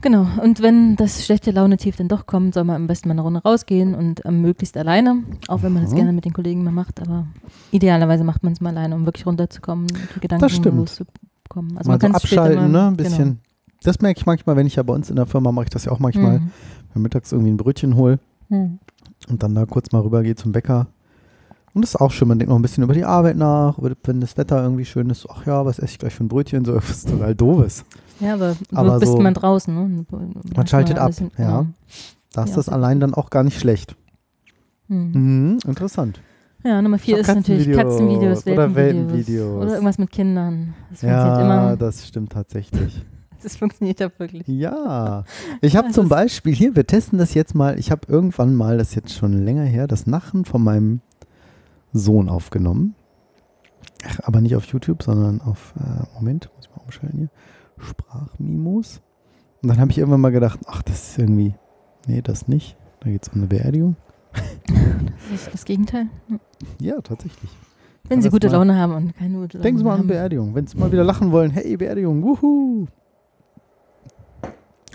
Genau, und wenn das schlechte Laune-Tief dann doch kommt, soll man am besten mal eine Runde rausgehen und ähm, möglichst alleine, auch wenn man das Mhm. gerne mit den Kollegen mal macht, aber idealerweise macht man es mal alleine, um wirklich runterzukommen, die Gedanken Das stimmt. loszukommen. Also mal man kann abschalten, mal- ne? Ein bisschen. Das merke ich manchmal, wenn ich ja bei uns in der Firma mache ich das ja auch manchmal, Mhm. wenn mittags irgendwie ein Brötchen hole Mhm. und dann da kurz mal rübergehe zum Bäcker. Und das ist auch schön, man denkt noch ein bisschen über die Arbeit nach, wenn das Wetter irgendwie schön ist, ach ja, was esse ich gleich für ein Brötchen, so was total doofes. Ja, aber, Aber du bist so- man draußen. Ne? Man schaltet ab, in- ja. genau. Da ist Ja, das allein dann auch gar nicht schlecht. Mhm. Mhm, interessant. Ja, Nummer vier ist natürlich Katzenvideos Katzenvideos, oder Welpenvideos. Welpenvideos. Oder irgendwas mit Kindern. Das Ja, immer. das stimmt tatsächlich. Das funktioniert ja wirklich. Ja, ich habe zum Beispiel hier, wir testen das jetzt mal, ich habe irgendwann mal, das ist jetzt schon länger her, das Nachen von meinem Sohn aufgenommen. Ach, aber nicht auf YouTube, sondern auf, äh, Moment, muss ich mal umschalten hier, Sprachmimos. Und dann habe ich irgendwann mal gedacht, ach, das ist irgendwie, nee, das nicht. Da geht es um eine Beerdigung. Das ist das Gegenteil. Ja, tatsächlich. Wenn Sie gute mal- Laune haben und keine gute Laune Denken Sie mal an haben. Beerdigung. Wenn Sie mal wieder lachen wollen, hey, Beerdigung, wuhu.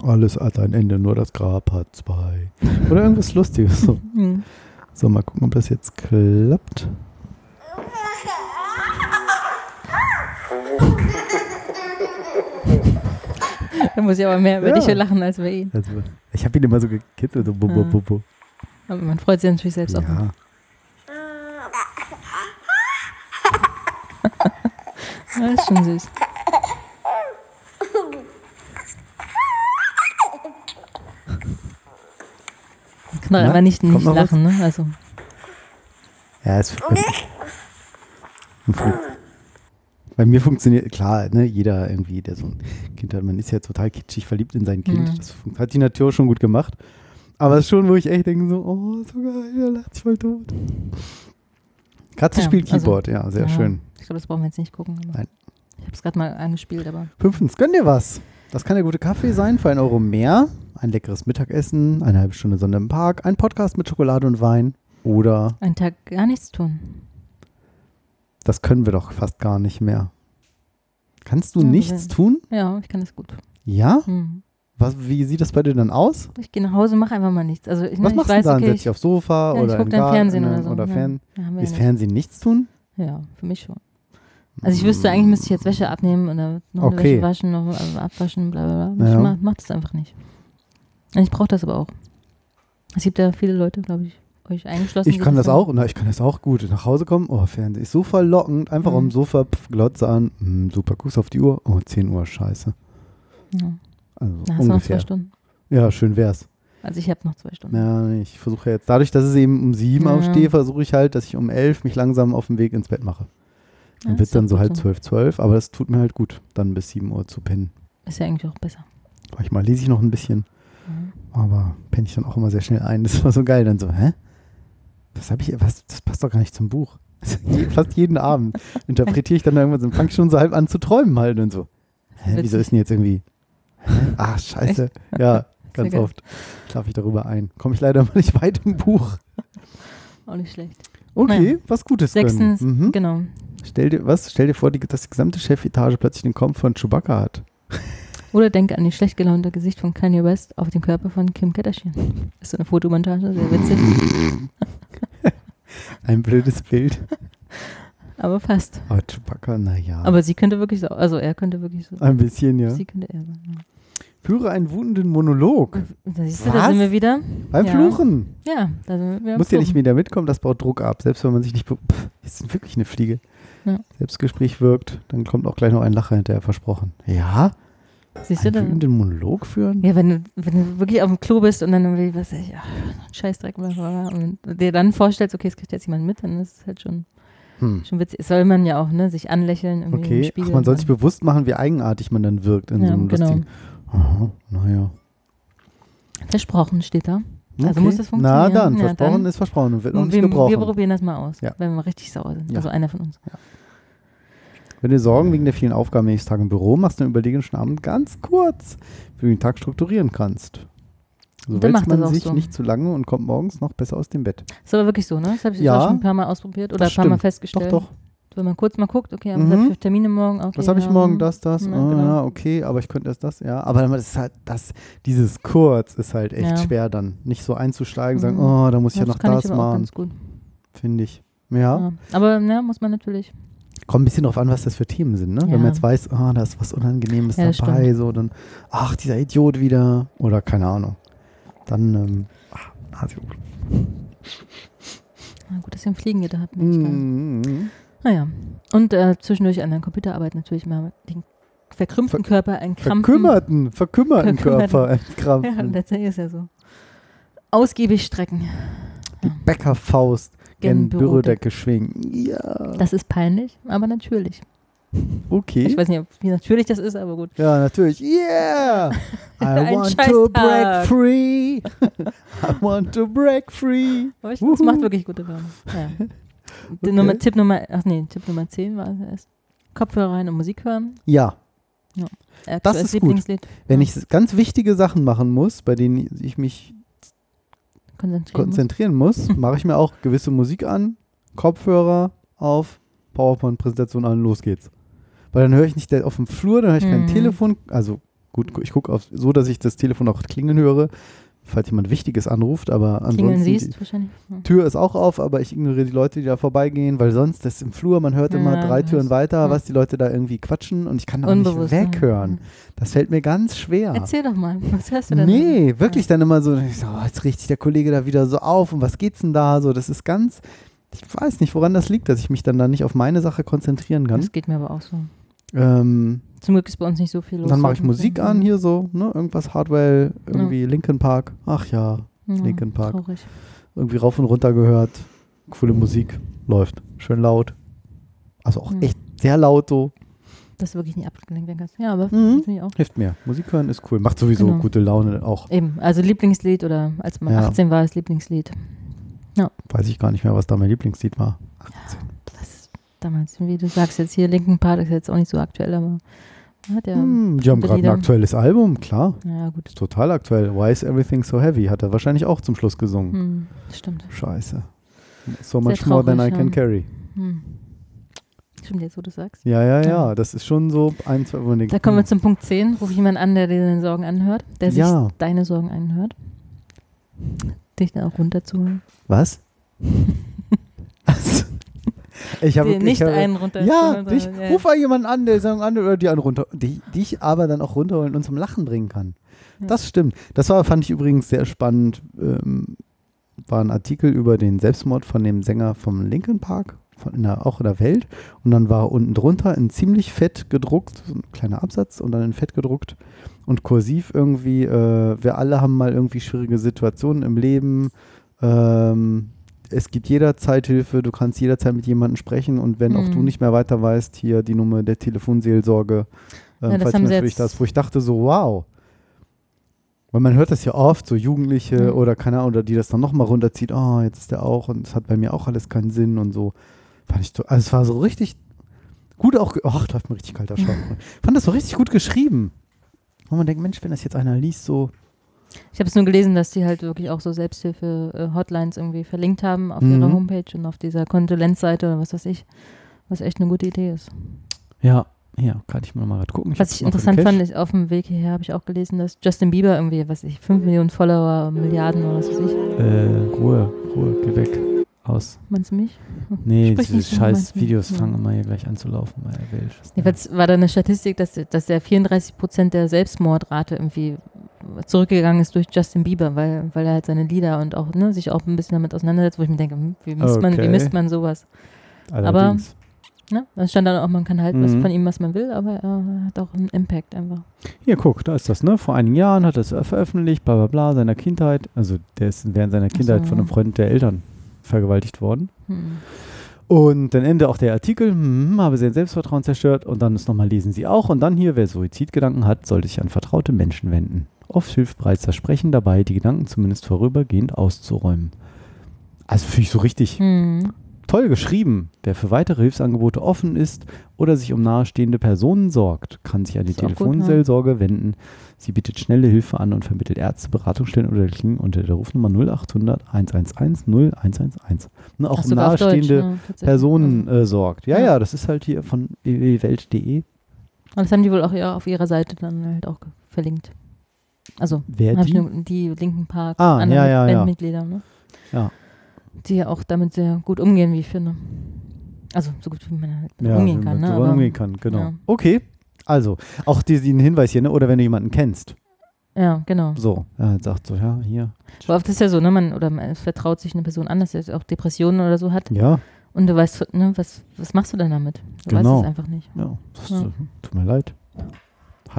Alles hat ein Ende, nur das Grab hat zwei. Oder irgendwas Lustiges. So, Mhm. so mal gucken, ob das jetzt klappt. Da muss ich aber mehr über Ja. dich lachen als über ihn. Also, ich habe ihn immer so gekitzelt. So, bu, bu, bu, bu. Aber man freut sich natürlich selbst auch. Ja. Das ist schon süß. Kann doch Na, aber nicht, kommt nicht noch was? lachen, ne? Also, Ja, es Bei mir funktioniert, klar, ne, jeder irgendwie, der so ein Kind hat, man ist ja total kitschig verliebt in sein Kind. Mhm. Das hat die Natur schon gut gemacht. Aber es ist schon, wo ich echt denke, so, oh, so geil, der lacht sich voll tot. Katze Ja, spielt also, Keyboard, ja, sehr ja. schön. ich glaube, das brauchen wir jetzt nicht gucken. Nein. Ich habe es gerade mal angespielt, aber Fünftens, gönn dir was. Das kann der gute Kaffee sein für einen Euro mehr, ein leckeres Mittagessen, eine halbe Stunde Sonne im Park, ein Podcast mit Schokolade und Wein oder einen Tag gar nichts tun. das können wir doch fast gar nicht mehr. Kannst du Ja, nichts wenn- tun? Ja, ich kann das gut. Ja? Hm. Was, wie sieht das bei dir dann aus? Ich gehe nach Hause, mache einfach mal nichts. Also ich, Was ich machst weiß, du dann? okay, Setz dich aufs Sofa ja, ich oder guck im dann Fernsehen oder so. oder ja. Fern Ja, Ist ja. Fernsehen nichts tun? ja, für mich schon. Also ich wüsste, eigentlich müsste ich jetzt Wäsche abnehmen oder noch eine Okay. Wäsche waschen, noch abwaschen, bla bla bla. Ja. Ich mach, mach das einfach nicht. Ich brauche das aber auch. Es gibt ja viele Leute, glaube ich, euch eingeschlossen. Ich kann das auch, na, ich kann das auch gut. Nach Hause kommen, oh, Fernsehen ist so verlockend. Einfach Mhm. am Sofa, pf, Glotze an, hm, super, guckst auf die Uhr, oh, 10 Uhr, scheiße. Ja. Also Da hast du noch zwei ungefähr. Stunden. Ja, schön wär's. Also ich habe noch zwei Stunden. Ja, ich versuche jetzt, dadurch, dass es eben um sieben Ja. aufstehe, versuche ich halt, dass ich um elf mich langsam auf den Weg ins Bett mache. Ja, Dann wird ist doch dann so halb zwölf, zwölf, aber das tut mir halt gut, dann bis sieben Uhr zu pennen. Ist ja eigentlich auch besser. Manchmal lese ich noch ein bisschen, Mhm. aber penne ich dann auch immer sehr schnell ein. Das war so geil. Dann so, hä? Was habe ich, was, das passt doch gar nicht zum Buch. Fast jeden Abend interpretiere ich dann irgendwann so, fange ich schon so halb an zu träumen halt und so. Hä, wieso ist denn jetzt irgendwie, hä? Ach, scheiße. Ja, ganz oft schlafe ich darüber ein. Komme ich leider mal nicht weit im Buch. Auch nicht schlecht. Okay, Naja. was Gutes Sechstens. Mhm. genau. Stell dir, was? Stell dir vor, die, dass die gesamte Chefetage plötzlich den Kopf von Chewbacca hat. Oder denke an die schlecht gelaunte Gesicht von Kanye West auf dem Körper von Kim Kardashian. Ist so eine Fotomontage, sehr witzig. Ein blödes Bild. Aber fast. Aber Chewbacca, naja. Aber sie könnte wirklich so, also er könnte wirklich so. Ein bisschen, ja. Sie könnte er sein. Ja. Führe einen wutenden Monolog. Und Da siehst du, da Was? sind wir wieder. Beim Ja. Fluchen. Ja, da sind wir wieder. Muss ja nicht wieder mitkommen, das baut Druck ab. Selbst wenn man sich nicht. Pff, ist wirklich eine Fliege. Ja. Selbstgespräch wirkt, dann kommt auch gleich noch ein Lacher hinterher versprochen. Ja? Siehst du einen da? wütenden Monolog führen? Ja, wenn du, wenn du wirklich auf dem Klo bist und dann irgendwie, was weiß ich, ach, Scheißdreck, und dir dann vorstellst, okay, es kriegt jetzt jemand mit, dann ist es halt schon, Hm. schon witzig. Soll man ja auch, ne, sich anlächeln irgendwie im Okay, Spiegel. Ach, man soll sich bewusst machen, wie eigenartig man dann wirkt in ja, so einem genau. lustigen. Aha, naja. Versprochen steht da. Also Okay. muss das funktionieren. Na dann, Ja, versprochen dann- ist versprochen und wird noch nicht wir, gebrochen. wir probieren das mal aus, Ja. wenn wir richtig sauer sind. Ja. Also einer von uns. Wenn du Sorgen wegen der vielen Aufgaben nächsten Tag im Büro machst, dann überlege den Abend ganz kurz, wie du den Tag strukturieren kannst. So wälzt macht das man sich so. nicht zu lange und kommt morgens noch besser aus dem Bett. Ist aber wirklich so, ne? Das habe ich Ja, auch schon ein paar Mal ausprobiert oder ein das paar Mal festgestellt. Doch, doch. Wenn man kurz mal guckt, okay, haben Mhm. wir für Termine morgen? Okay, Was habe ich ja, morgen? Das, das. Ja, genau. ja, okay, aber ich könnte erst das, ja. Aber dann ist halt das, dieses Kurz ist halt echt Ja. schwer dann. Nicht so einzusteigen, sagen, Mhm. oh, da muss ich ja das noch das ich auch machen, finde ich. Ja. Ja. Aber ne, muss man natürlich. Kommt ein bisschen drauf an, was das für Themen sind, ne? Wenn Ja. man jetzt weiß, ah, da ist was Unangenehmes Ja, dabei, so, dann, ach, dieser Idiot wieder, oder keine Ahnung. Dann, ähm, ach, also, Na gut, dass ihr im Fliegen gedacht geil. mm, Naja. Und äh, zwischendurch an der Computerarbeit natürlich mal den verkrümmten Ver- Körper entkrampfen. verkümmerten, verkümmerten Verkümmerten. Körper Ja, entkrampfen. letztendlich ist ja so. Ausgiebig strecken. Die Bäckerfaust gen Bürodecke schwingen. Ja, Das ist peinlich, aber natürlich. okay. Ich weiß nicht, wie natürlich das ist, aber gut. Ja, natürlich. Yeah! I want to break free. I want to break free. Aber ich, das macht wirklich gute Laune. Ja. Okay. Nummer, Tipp Nummer, ach nee, Tipp Nummer 10 war es erst. Kopfhörer rein und Musik hören. Ja, Aktuelles ist gut. Lieblingslied. wenn Ja. ich ganz wichtige Sachen machen muss, bei denen ich mich konzentrieren muss. konzentrieren muss, mache ich mir auch gewisse Musik an, Kopfhörer auf, PowerPoint-Präsentation an, los geht's. Weil dann höre ich nicht auf dem Flur, dann höre ich kein Mhm. Telefon, also gut, ich gucke so, dass ich das Telefon auch klingeln höre, falls jemand Wichtiges anruft, aber ansonsten die siehst wahrscheinlich. Ja. Tür ist auch auf, aber ich ignoriere die Leute, die da vorbeigehen, weil sonst das im Flur, man hört immer Ja, drei das- Türen weiter, ja. was die Leute da irgendwie quatschen und ich kann auch nicht weghören. Das fällt mir ganz schwer. Erzähl doch mal, was hörst du denn? Nee, wirklich dann immer so, so, oh, jetzt riecht sich der Kollege da wieder so auf und was geht's denn da? So, das ist ganz, ich weiß nicht, woran das liegt, dass ich mich dann da nicht auf meine Sache konzentrieren kann. Das geht mir aber auch so. Ähm, Zum Glück ist bei uns nicht so viel los. dann mache ich Musik an, hier so, ne, irgendwas Hardwell, irgendwie Linkin Park. Ach ja, Ja, Linkin Park. Traurig. irgendwie rauf und runter gehört. Coole Musik, läuft. Schön laut. Also auch Ja. echt sehr laut so. Dass du wirklich nicht abgelenkt werden kannst. Ja, aber Mhm. finde ich auch. Hilft mir. Musik hören ist cool. Macht sowieso Genau. gute Laune auch. Eben, also Lieblingslied oder als man Ja. 18 war, das Lieblingslied. Weiß ich gar nicht mehr, was da mein Lieblingslied war. Das damals, wie du sagst, jetzt hier Linken Park ist jetzt auch nicht so aktuell, aber hat ja. Hm, die haben gerade ein aktuelles Album, klar. Ja, gut. Ist total aktuell. Why is everything so heavy? Hat er wahrscheinlich auch zum Schluss gesungen. Hm, stimmt. Scheiße. So much more than I traurig, can ja. carry. Hm. Stimmt jetzt, wo du sagst. Ja, ja, ja. Ja. Das ist schon so ein, zwei, denkt, Da kommen wir hm, zum Punkt 10. Ruf jemand an, der dir deine Sorgen anhört, der sich Ja. deine Sorgen anhört. Dich dann auch runterzuholen. Was? Also, ich habe nicht ich habe, einen runter. Ja, dich, ja. ruf mal jemanden an, der sagen an oder die einen runter, die dich aber dann auch runterholen und zum Lachen bringen kann. Ja. Das stimmt. Das war, fand ich übrigens sehr spannend. Ähm, war ein Artikel über den Selbstmord von dem Sänger vom Linkin Park, von in der, auch in der Welt. Und dann war unten drunter in ziemlich fett gedruckt, so ein kleiner Absatz und dann in fett gedruckt und kursiv irgendwie, äh, wir alle haben mal irgendwie schwierige Situationen im Leben. Ähm, es gibt jederzeit Hilfe, du kannst jederzeit mit jemandem sprechen und wenn auch du Mhm. nicht mehr weiter weißt, hier die Nummer der Telefonseelsorge, ähm, Ja, das falls natürlich das, wo ich dachte so, wow. Weil man hört das ja oft, so Jugendliche Mhm. oder keine Ahnung, oder die das dann nochmal runterzieht, oh, jetzt ist der auch und es hat bei mir auch alles keinen Sinn und so. Fand ich, to- also es war so richtig gut auch, ach, da läuft mir richtig kalter Schaum. fand das so richtig gut geschrieben. Und man denkt, Mensch, wenn das jetzt einer liest, so, Ich habe es nur gelesen, dass die halt wirklich auch so Selbsthilfe-Hotlines irgendwie verlinkt haben auf Mhm. ihrer Homepage und auf dieser Kondolenzseite oder was weiß ich. Was echt eine gute Idee ist. ja, ja, kann ich mir mal gerade gucken. Was ich noch im interessant fand, ist, auf dem Weg hierher habe ich auch gelesen, dass Justin Bieber irgendwie, was weiß ich, 5 Millionen Follower, Milliarden oder was weiß ich. Äh, Ruhe, Ruhe, geh weg. Aus. Meinst du mich? Nee, Sprich diese scheiß? Videos fangen immer hier gleich an zu laufen, weil er will. Jedenfalls war da eine Statistik, dass, dass der 34 Prozent der Selbstmordrate irgendwie zurückgegangen ist durch Justin Bieber, weil, weil er halt seine Lieder und auch ne, sich auch ein bisschen damit auseinandersetzt, wo ich mir denke, wie misst, man, wie Okay. misst man sowas? Allerdings. Ne? Da stand dann auch, man kann was Mhm. von ihm, was man will, aber er hat auch einen Impact einfach. Hier, guck, da ist das, ne? Vor einigen Jahren hat er es veröffentlicht, bla bla bla, seiner Kindheit. Also der ist während seiner Kindheit so. von einem Freund der Eltern vergewaltigt worden. Hm. Und dann Ende auch der Artikel, hm, habe sein Selbstvertrauen zerstört und dann ist nochmal lesen Sie auch. Und dann hier, wer Suizidgedanken hat, sollte sich an vertraute Menschen wenden. Oft hilft bereits das Sprechen dabei, die Gedanken zumindest vorübergehend auszuräumen. Also finde ich so richtig Hm. toll geschrieben. Wer für weitere Hilfsangebote offen ist oder sich um nahestehende Personen sorgt, kann sich an die gut, Telefonseelsorge wenden. Sie bietet schnelle Hilfe an und vermittelt Ärzte, Beratungsstellen oder Kliniken unter der Rufnummer 0800 111 0111. Ne, auch um auf Deutsch, nahestehende ne. Personen Also, äh, sorgt. Ja, Ja. ja, das ist halt hier von www.welt.de. und das haben die wohl auch ja, auf ihrer Seite dann halt auch verlinkt. Also, Wer die? nur, die Linken Park, Ah, anderen ja, ja, ja. Bandmitglieder, ne? Ja. Die ja auch damit sehr gut umgehen, wie ich finde. Also, so gut wie man halt Ja, umgehen kann, ne? Aber, umgehen kann, genau. ja. Okay, also auch diesen Hinweis hier, ne? oder wenn du jemanden kennst. ja, genau. So, ja, jetzt sagt so, ja, hier. Aber oft ist ja so, ne, man, oder man vertraut sich eine Person an, dass sie auch Depressionen oder so hat. Ja, Und du weißt, ne, was, was machst du denn damit? Du Genau. weißt es einfach nicht. Ja, das Ja. tut mir leid.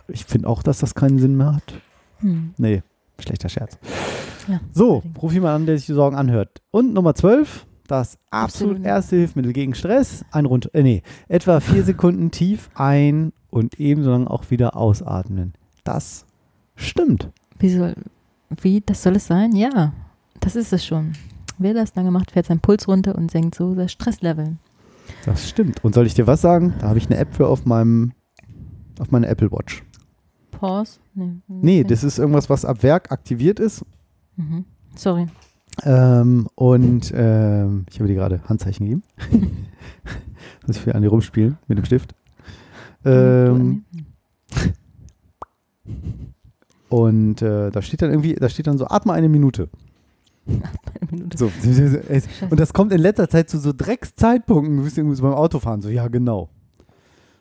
Ich finde auch, dass das keinen Sinn mehr hat. Hm. Nee, schlechter Scherz. Ja, So, ruf jemand an, der sich die Sorgen anhört. Und Nummer 12, das absolut Absolut. erste Hilfsmittel gegen Stress. Ein rund, äh, nee, etwa vier Sekunden tief ein und ebenso lang auch wieder ausatmen. Das stimmt. Wie soll, wie, das soll es sein? Ja, das ist es schon. Wer das lange macht, fährt sein Puls runter und senkt so das Stresslevel. Das stimmt. Und soll ich dir was sagen? Da habe ich eine App für auf meinem auf meiner Apple Watch. Pause? Nee, Nee, das ist irgendwas, was ab Werk aktiviert ist. Mhm. Sorry. Ähm, und ähm, ich habe dir gerade Handzeichen gegeben. Muss ich für an die rumspielen mit dem Stift. Ähm, und äh, da steht dann irgendwie, da steht dann so, atme eine Minute. Eine Minute. So. Und das kommt in letzter Zeit zu so Dreckszeitpunkten. Du bist irgendwie so beim Autofahren, so, ja, genau.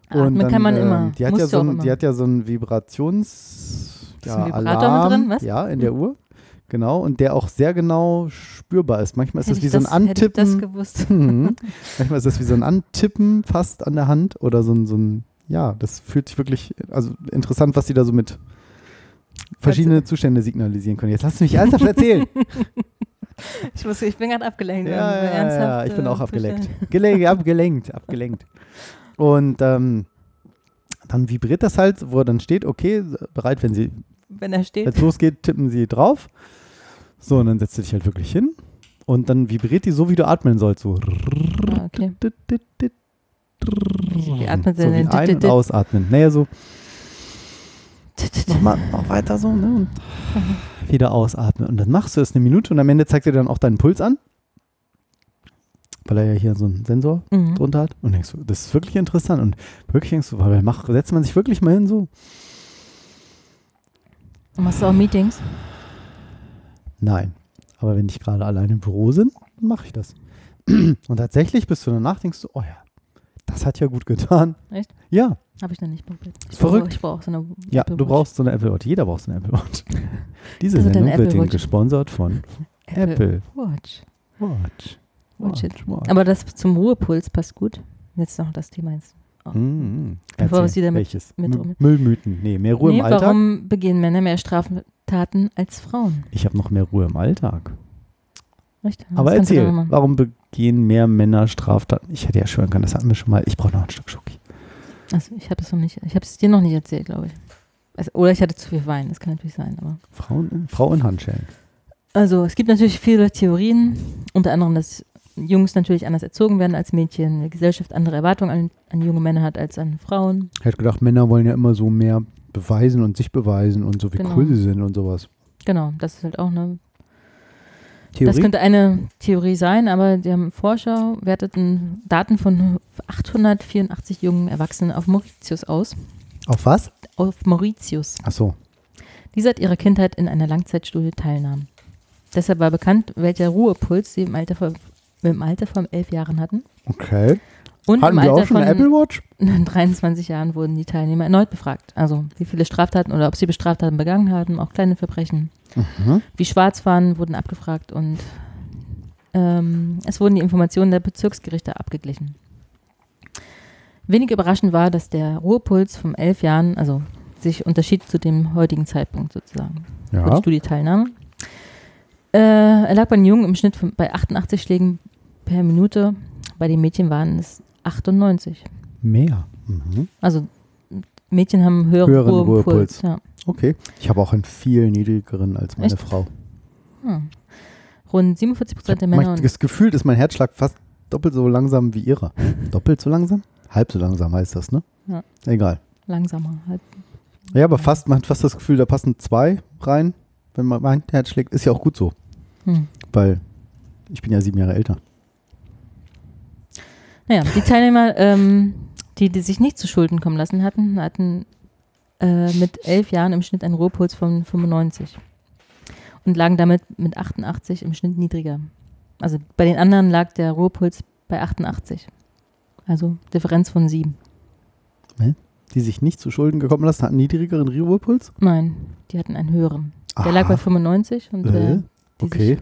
Atmen kann man immer. Die hat, Musst ja so ein, die hat ja so ein Vibrations... Ist Ja, ein Vibrator mit Alarm, drin, was? Ja, in der Uhr. Genau. Und der auch sehr genau spürbar ist. Manchmal ist Hätte das wie ich so ein das, hätte ich das Antippen. gewusst. Mhm. Manchmal ist das wie so ein Antippen fast an der Hand oder so ein, so ein, ja, das fühlt sich wirklich, also interessant, was die da so mit verschiedene Zustände signalisieren können. Jetzt lass mich ernsthaft erzählen. Ich, muss, ich bin gerade abgelenkt. ja, ja, ja, ich bin äh, auch abgelenkt. Zustände- Gelenkt, abgelenkt, abgelenkt. Und ähm, dann vibriert das halt, wo dann steht, okay, bereit, wenn sie Wenn er steht. jetzt losgeht, tippen sie drauf. So, und dann setzt du dich halt wirklich hin. Und dann vibriert die so, wie du atmen sollst. So. Ah, okay. Wie, atmet so der wie denn? ein- und ausatmen. Naja, so mach mal noch weiter so, ne? Und wieder ausatmen. Und dann machst du es eine Minute und am Ende zeigt er dann auch deinen Puls an. Weil er ja hier so einen Sensor Mhm. drunter hat. Und denkst du, das ist wirklich interessant. Und wirklich denkst du, weil mach, setzt man sich wirklich mal hin so. Und machst du auch Meetings? Nein. Aber wenn ich gerade alleine im Büro bin, dann mache ich das. Und tatsächlich bist du danach, denkst du, oh ja, das hat ja gut getan. Echt? Ja, Habe ich noch nicht probiert. Ich Verrückt. Brauche, ich brauche auch so eine ja, Apple du brauchst so eine Apple Watch. Jeder braucht so eine Apple Watch. Diese Sendung wird Apple Ihnen gesponsert von Apple Watch. Watch. Watch it. Watch. Aber das zum Ruhepuls passt gut. Jetzt noch das Thema jetzt. Mhm. Bevor wir Erzähl, es wieder mit- welches? mit- Mü- Müllmythen. Nee, mehr Ruhe nee, im Alltag. warum begehen Männer mehr Straftaten als Frauen? Ich habe noch mehr Ruhe im Alltag. Echt? Aber erzähl, warum begehen mehr Männer Straftaten? Ich hätte ja schwören können, das hatten wir schon mal. Ich brauche noch ein Stück Schoki. Also ich habe es noch nicht, ich habe es dir noch nicht erzählt, glaube ich. Also, oder ich hatte zu viel Wein, das kann natürlich sein. Aber Frauen Frau in Handschellen. also es gibt natürlich viele Theorien, unter anderem, dass Jungs natürlich anders erzogen werden als Mädchen, die Gesellschaft andere Erwartungen an, an junge Männer hat als an Frauen. Ich hätte gedacht, Männer wollen ja immer so mehr beweisen und sich beweisen und so wie Genau. cool sie sind und sowas. Genau, das ist halt auch eine Theorie? Das könnte eine Theorie sein, aber die haben Forscher werteten Daten von 884 jungen Erwachsenen auf Mauritius aus. Auf was? Auf Mauritius, Ach so. die seit ihrer Kindheit in einer Langzeitstudie teilnahmen. Deshalb war bekannt, welcher Ruhepuls sie im Alter von, im Alter von elf Jahren hatten. Okay. Und Hatten im wir Alter auch schon von eine Apple Watch? 23 Jahren wurden die Teilnehmer erneut befragt. Also wie viele Straftaten oder ob sie Straftaten begangen haben, auch kleine Verbrechen. Mhm. Wie schwarz waren, wurden abgefragt und ähm, es wurden die Informationen der Bezirksgerichte abgeglichen. Wenig überraschend war, dass der Ruhepuls von elf Jahren, also sich unterschied zu dem heutigen Zeitpunkt sozusagen, wo die Ja. Studieteilnahme. Äh, er lag bei den Jungen im Schnitt von, bei 88 Schlägen per Minute, bei den Mädchen waren es 98. Mehr. Mhm. Also Mädchen haben einen höheren, Höheren Ruhepuls. Ruhepuls. Ja. Okay. Ich habe auch einen viel niedrigeren als meine Echt? Frau. Hm. Rund 47 Prozent der Männer das Gefühl ist mein Herzschlag fast doppelt so langsam wie ihrer. doppelt so langsam? Halb so langsam heißt das, ne? Ja. Egal. langsamer. Halt. Ja, aber fast, man hat fast das Gefühl, da passen zwei rein, wenn man mein Herz schlägt. Ist ja auch gut so, Hm. weil ich bin ja sieben Jahre älter. Naja, die Teilnehmer, ähm, die, die sich nicht zu Schulden kommen lassen hatten, hatten äh, mit elf Jahren im Schnitt einen Ruhepuls von 95 und lagen damit mit 88 im Schnitt niedriger. Also bei den anderen lag der Ruhepuls bei 88. Also Differenz von 7. Die sich nicht zu Schulden gekommen lassen, hatten niedrigeren Ruhepuls. Nein, die hatten einen höheren. Der lag bei 95 und Äh, okay.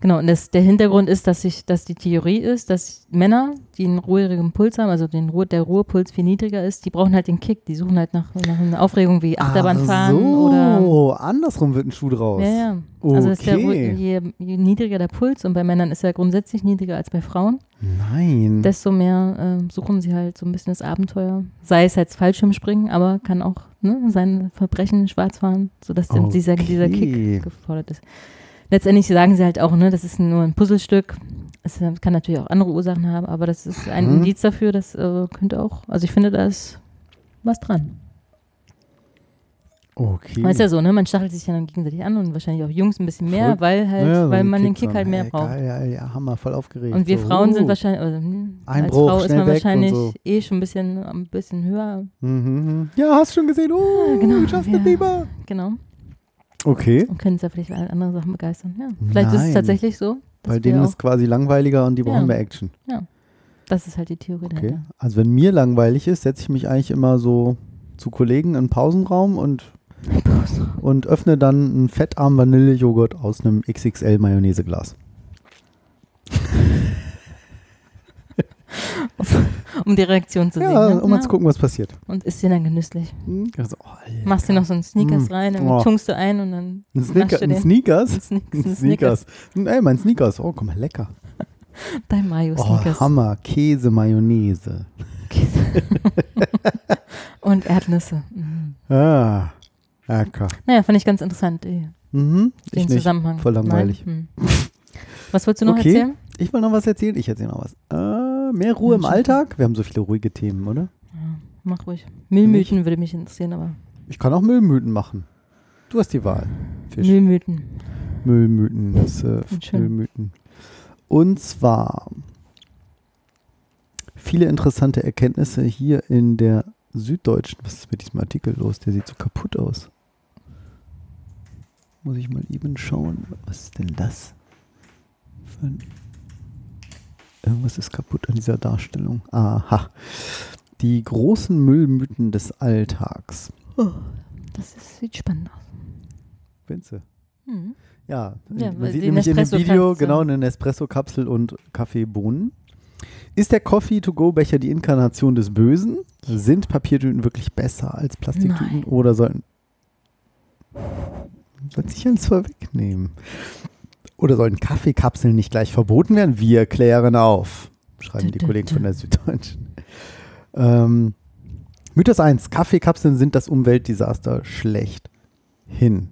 Genau, und das, der Hintergrund ist, dass, sich, dass die Theorie ist, dass Männer, die einen ruhigen Puls haben, also den Ruhe, der Ruhepuls viel niedriger ist, die brauchen halt den Kick. Die suchen halt nach, nach einer Aufregung wie Achterbahn Ach so, oder. andersrum wird ein Schuh draus. Ja, ja. Also ist der, Okay. je, je niedriger der Puls, und bei Männern ist er grundsätzlich niedriger als bei Frauen, Nein. desto mehr äh, suchen sie halt so ein bisschen das Abenteuer. Sei es als Fallschirmspringen, aber kann auch ne, sein Verbrechen schwarz fahren, sodass dann dieser, dieser Okay. Kick gefordert ist. Letztendlich sagen sie halt auch, ne, das ist nur ein Puzzlestück. Es äh, kann natürlich auch andere Ursachen haben, aber das ist ein Mhm. Indiz dafür, das äh, könnte auch, also ich finde, da ist was dran. okay. Weißt ja so, ne? Man stachelt sich ja dann gegenseitig an und wahrscheinlich auch Jungs ein bisschen mehr, Verrückt. weil halt, Ja, so weil man den Kick halt mehr braucht. Geil, ja, ja, Hammer, voll aufgeregt. Und wir so, Frauen sind uh. wahrscheinlich, also, hm, als Frau ist man wahrscheinlich so. eh schon ein bisschen, ein bisschen höher. Mhm, mhm. Ja, hast schon gesehen. Oh, genau, Justin ja. Bieber. Genau. Okay. Und können es ja vielleicht für andere Sachen begeistern. Ja. Vielleicht ist es Nein. tatsächlich so. Bei denen ist quasi langweiliger und die brauchen Ja. mehr Action. das ist halt die Theorie Okay. dahinter. Also wenn mir langweilig ist, setze ich mich eigentlich immer so zu Kollegen in den Pausenraum und, und öffne dann einen fettarmen Vanillejoghurt aus einem XXL Mayonnaiseglas. Um die Reaktion zu Ja, sehen. Ne? um mal zu gucken, was passiert. Und ist dir dann genüsslich. Hm, also, oh. Machst dir noch so einen Sneakers Mm. rein, dann Oh. tunkst du ein und dann ein, Sneaker, ein den. Sneakers? Ein Sne- Ein ein Sneakers. Ey, mein Sneakers. Oh, guck mal, lecker. Dein Oh, Mayo-Sneakers. Hammer. Käse, Mayonnaise. und Erdnüsse. Mhm. Ah, lecker. Naja, fand ich ganz interessant, Mhm, ich den nicht. Zusammenhang. Voll langweilig. Hm. Was wolltest du noch Okay. erzählen? Ich will noch was erzählen. Ich erzähle noch was. Äh, mehr Ruhe im. Alltag. Wir haben so viele ruhige Themen, oder? Ja, mach ruhig. Müllmythen würde mich interessieren, aber Ich kann auch Müllmythen machen. Du hast die Wahl. Fisch. Müllmythen. Müllmythen. Das äh. Müllmythen. Und zwar viele interessante Erkenntnisse hier in der Süddeutschen. Was ist mit diesem Artikel los? Der sieht so kaputt aus. Muss ich mal eben schauen. Was ist denn das? Für ein Irgendwas ist kaputt an dieser Darstellung. Aha. Die großen Müllmythen des Alltags. Das ist, sieht spannend aus. Vince. Hm. Ja, Ja, man sieht nämlich in dem Video genau eine Nespresso-Kapsel und Kaffeebohnen. Ist der Coffee-to-go-Becher die Inkarnation des Bösen? Sind Papiertüten wirklich besser als Plastiktüten Nein. oder sollten. Soll sich eins vorwegnehmen? Oder sollten Kaffeekapseln nicht gleich verboten werden? Wir klären auf, schreiben die Kollegen von der Süddeutschen. Ähm, Mythos 1. Kaffeekapseln sind das Umweltdesaster schlecht hin.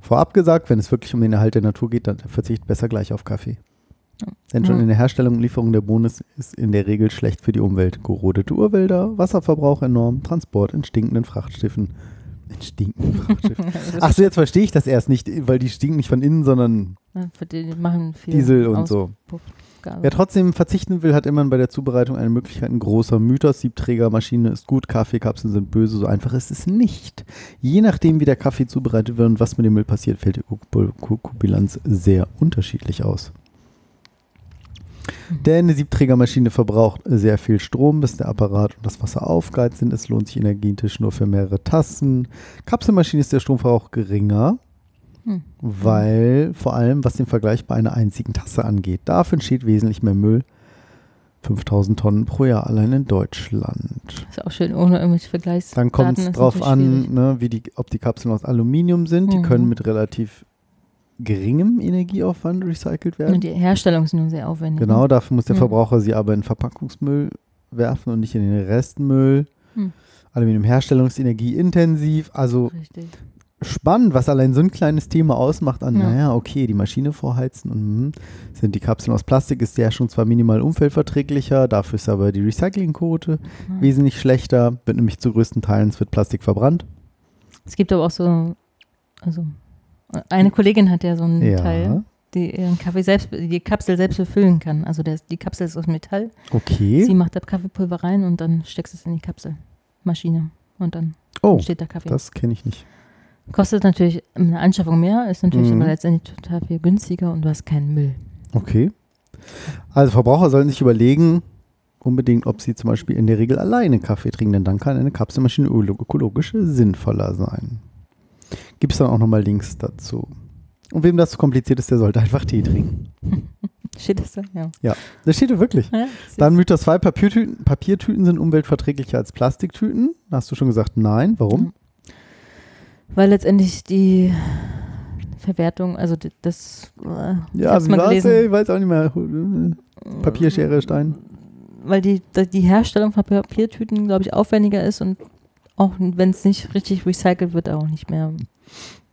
Vorab gesagt, wenn es wirklich um den Erhalt der Natur geht, dann verzicht besser gleich auf Kaffee. Denn schon in der Herstellung und Lieferung der Bohnen ist, ist in der Regel schlecht für die Umwelt. Gerodete Urwälder, Wasserverbrauch enorm, Transport in stinkenden Frachtschiffen. In stinkenden Frachtschiffen. Ach so, jetzt verstehe ich das erst nicht, weil die stinken nicht von innen, sondern Ja, die machen viel Diesel und so. Wer trotzdem verzichten will, hat immer bei der Zubereitung eine Möglichkeit. Ein großer Mythos. Siebträgermaschine ist gut, Kaffeekapseln sind böse. So einfach ist es nicht. Je nachdem, wie der Kaffee zubereitet wird und was mit dem Müll passiert, fällt die Ökobilanz sehr unterschiedlich aus. Denn eine Siebträgermaschine verbraucht sehr viel Strom, bis der Apparat und das Wasser aufgeheizt sind. Es lohnt sich energetisch nur für mehrere Tassen. Kapselmaschine ist der Stromverbrauch geringer, Hm. weil vor allem was den Vergleich bei einer einzigen Tasse angeht. Dafür entsteht wesentlich mehr Müll, 5000 Tonnen pro Jahr allein in Deutschland. Ist auch schön, ohne irgendwelche Vergleichsdaten. Dann kommt es drauf an, ne, wie die, ob die Kapseln aus Aluminium sind. Die Mhm. können mit relativ geringem Energieaufwand recycelt werden. Und die Herstellung ist nur sehr aufwendig. Genau, Ne? dafür muss der Mhm. Verbraucher sie aber in Verpackungsmüll werfen und nicht in den Restmüll. Hm. Aluminiumherstellungsenergie intensiv. Also Richtig. spannend, was allein so ein kleines Thema ausmacht an, Ja. naja, okay, die Maschine vorheizen und hm, sind die Kapseln aus Plastik, ist der schon zwar minimal umweltverträglicher, dafür ist aber die Recyclingquote Ja. wesentlich schlechter, wird nämlich zu größten Teilen es wird Plastik verbrannt. Es gibt aber auch so, also eine Kollegin hat ja so einen Ja. Teil, die ihren Kaffee selbst, die Kapsel selbst befüllen kann. Also der, die Kapsel ist aus Metall. Okay. Sie macht da Kaffeepulver rein und dann steckst du es in die Kapselmaschine und dann Oh, steht da Kaffee. das kenne ich nicht. Kostet natürlich eine Anschaffung mehr, ist natürlich Mhm. aber letztendlich total viel günstiger und du hast keinen Müll. Okay. Also Verbraucher sollen sich überlegen, unbedingt, ob sie zum Beispiel in der Regel alleine Kaffee trinken, denn dann kann eine Kapselmaschine ökologisch sinnvoller sein. Gibt es dann auch nochmal Links dazu. Und wem das zu kompliziert ist, der sollte einfach Tee trinken. Steht das da? Ja. Das steht da wirklich. ja Dann Mythos 2, Papiertüten, Papiertüten sind umweltverträglicher als Plastiktüten. Hast du schon gesagt, nein. Warum? Weil letztendlich die Verwertung, also das, äh, ich Ja, wie mal war's, gelesen. ey? Ich weiß auch nicht mehr. Papier, Schere, Stein. Weil die, die Herstellung von Papiertüten, glaube ich, aufwendiger ist und auch wenn es nicht richtig recycelt wird, auch nicht mehr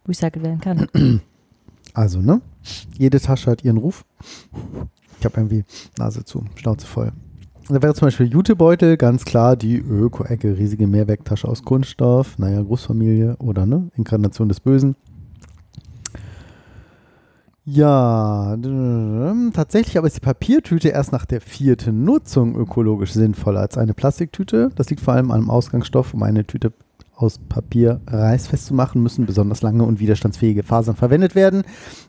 recycelt werden kann. Also, ne? Jede Tasche hat ihren Ruf. Ich habe irgendwie Nase zu, Schnauze voll. Da wäre zum Beispiel Jutebeutel, ganz klar die Öko-Ecke, riesige Mehrwegtasche aus Kunststoff, naja, Großfamilie oder ne, Inkarnation des Bösen. Ja, tatsächlich aber ist die Papiertüte erst nach der vierten Nutzung ökologisch sinnvoller als eine Plastiktüte. Das liegt vor allem am Ausgangsstoff. Um eine Tüte aus Papier reißfest zu machen, müssen besonders lange und widerstandsfähige Fasern verwendet werden.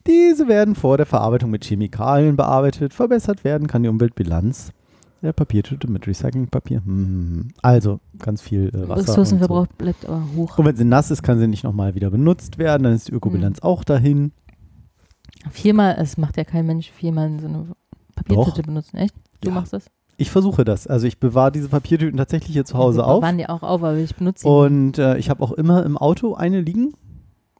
Diese werden vor der Verarbeitung mit Chemikalien bearbeitet. Verbessert werden kann die Umweltbilanz der Papiertüte mit Recyclingpapier. Hm. Also ganz viel äh, Wasser. Ressourcenverbrauch so. bleibt aber hoch. und wenn sie nass ist, kann sie nicht nochmal wieder benutzt werden. Dann ist die Ökobilanz Mhm. auch dahin. Viermal, es macht ja kein Mensch viermal so eine Papiertüte Doch. benutzen, echt? Du Ja. machst das? Ich versuche das. Also ich bewahre diese Papiertüten tatsächlich hier zu Hause Wir auf. waren die auch auf, aber ich benutze sie. Und äh, ich habe auch immer im Auto eine liegen.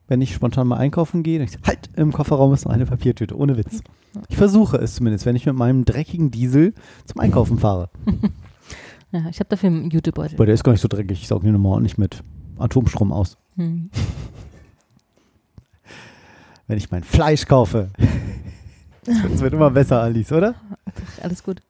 Wenn ich spontan mal einkaufen gehe, ich, halt, im Kofferraum ist noch eine Papiertüte, ohne Witz. Ich versuche es zumindest, wenn ich mit meinem dreckigen Diesel zum Einkaufen fahre. Ja, ich habe dafür einen Jutebeutel. Weil der ist gar nicht so dreckig, ich sauge den nochmal ordentlich mit Atomstrom aus. Hm. Wenn ich mein Fleisch kaufe. Das wird immer besser, Alice, oder? Alles gut.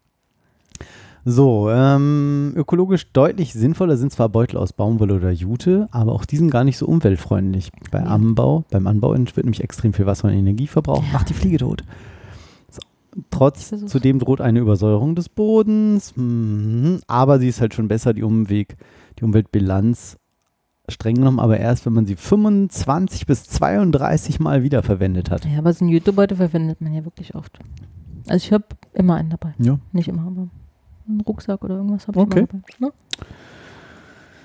So, ähm, ökologisch deutlich sinnvoller sind zwar Beutel aus Baumwolle oder Jute, aber auch die sind gar nicht so umweltfreundlich. Bei Ja. Anbau, beim Anbau wird nämlich extrem viel Wasser und Energie verbraucht, Ja. macht die Fliege tot. So. Trotz, zudem droht eine Übersäuerung des Bodens, mhm, aber sie ist halt schon besser, die Umweg, die Umweltbilanz streng genommen, aber erst, wenn man sie 25 bis 32 Mal wiederverwendet hat. Ja, aber so einen Jutebeutel verwendet man ja wirklich oft. Also ich habe immer einen dabei. Ja. Nicht immer, aber einen Rucksack oder irgendwas habe ich Okay. dabei. Ne?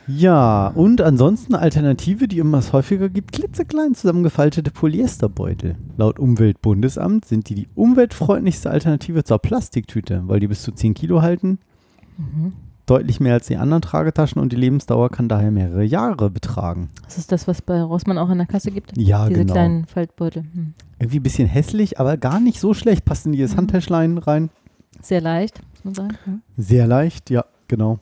Ja, und ansonsten eine Alternative, die immer häufiger gibt, klitzeklein zusammengefaltete Polyesterbeutel. Laut Umweltbundesamt sind die die umweltfreundlichste Alternative zur Plastiktüte, weil die bis zu 10 Kilo halten, Mhm. deutlich mehr als die anderen Tragetaschen und die Lebensdauer kann daher mehrere Jahre betragen. Das ist das, was bei Rossmann auch in der Kasse gibt? Ja, Diese genau. kleinen Faltbeutel. Hm. Irgendwie ein bisschen hässlich, aber gar nicht so schlecht. Passt in dieses Mhm. Handtäschlein rein. Sehr leicht, muss man sagen. Hm. Sehr leicht, ja, genau.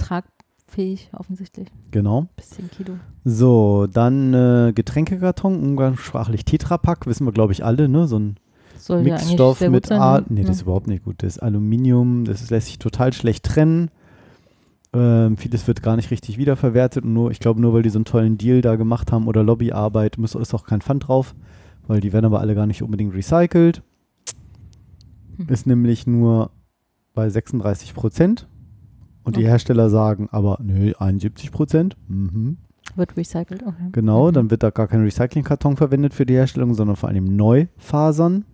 Tragfähig, offensichtlich. Genau. Bis 10 Kilo. So, dann äh, Getränkekarton, umgangssprachlich Tetrapack, wissen wir, glaube ich, alle, ne? So ein Soll ja Mixstoff sehr gut mit sein. A. ne? Nee, das ist überhaupt nicht gut. Das ist Aluminium, das ist, lässt sich total schlecht trennen. Ähm, vieles wird gar nicht richtig wiederverwertet und nur, ich glaube, nur weil die so einen tollen Deal da gemacht haben oder Lobbyarbeit, muss, ist auch kein Pfand drauf, weil die werden aber alle gar nicht unbedingt recycelt. Hm. Ist nämlich nur bei 36 Prozent. Und die Okay. Hersteller sagen aber, nö, 71 Prozent. Mhm. Wird recycelt, okay. Genau, Mhm. dann wird da gar kein Recyclingkarton verwendet für die Herstellung, sondern vor allem Neufasern.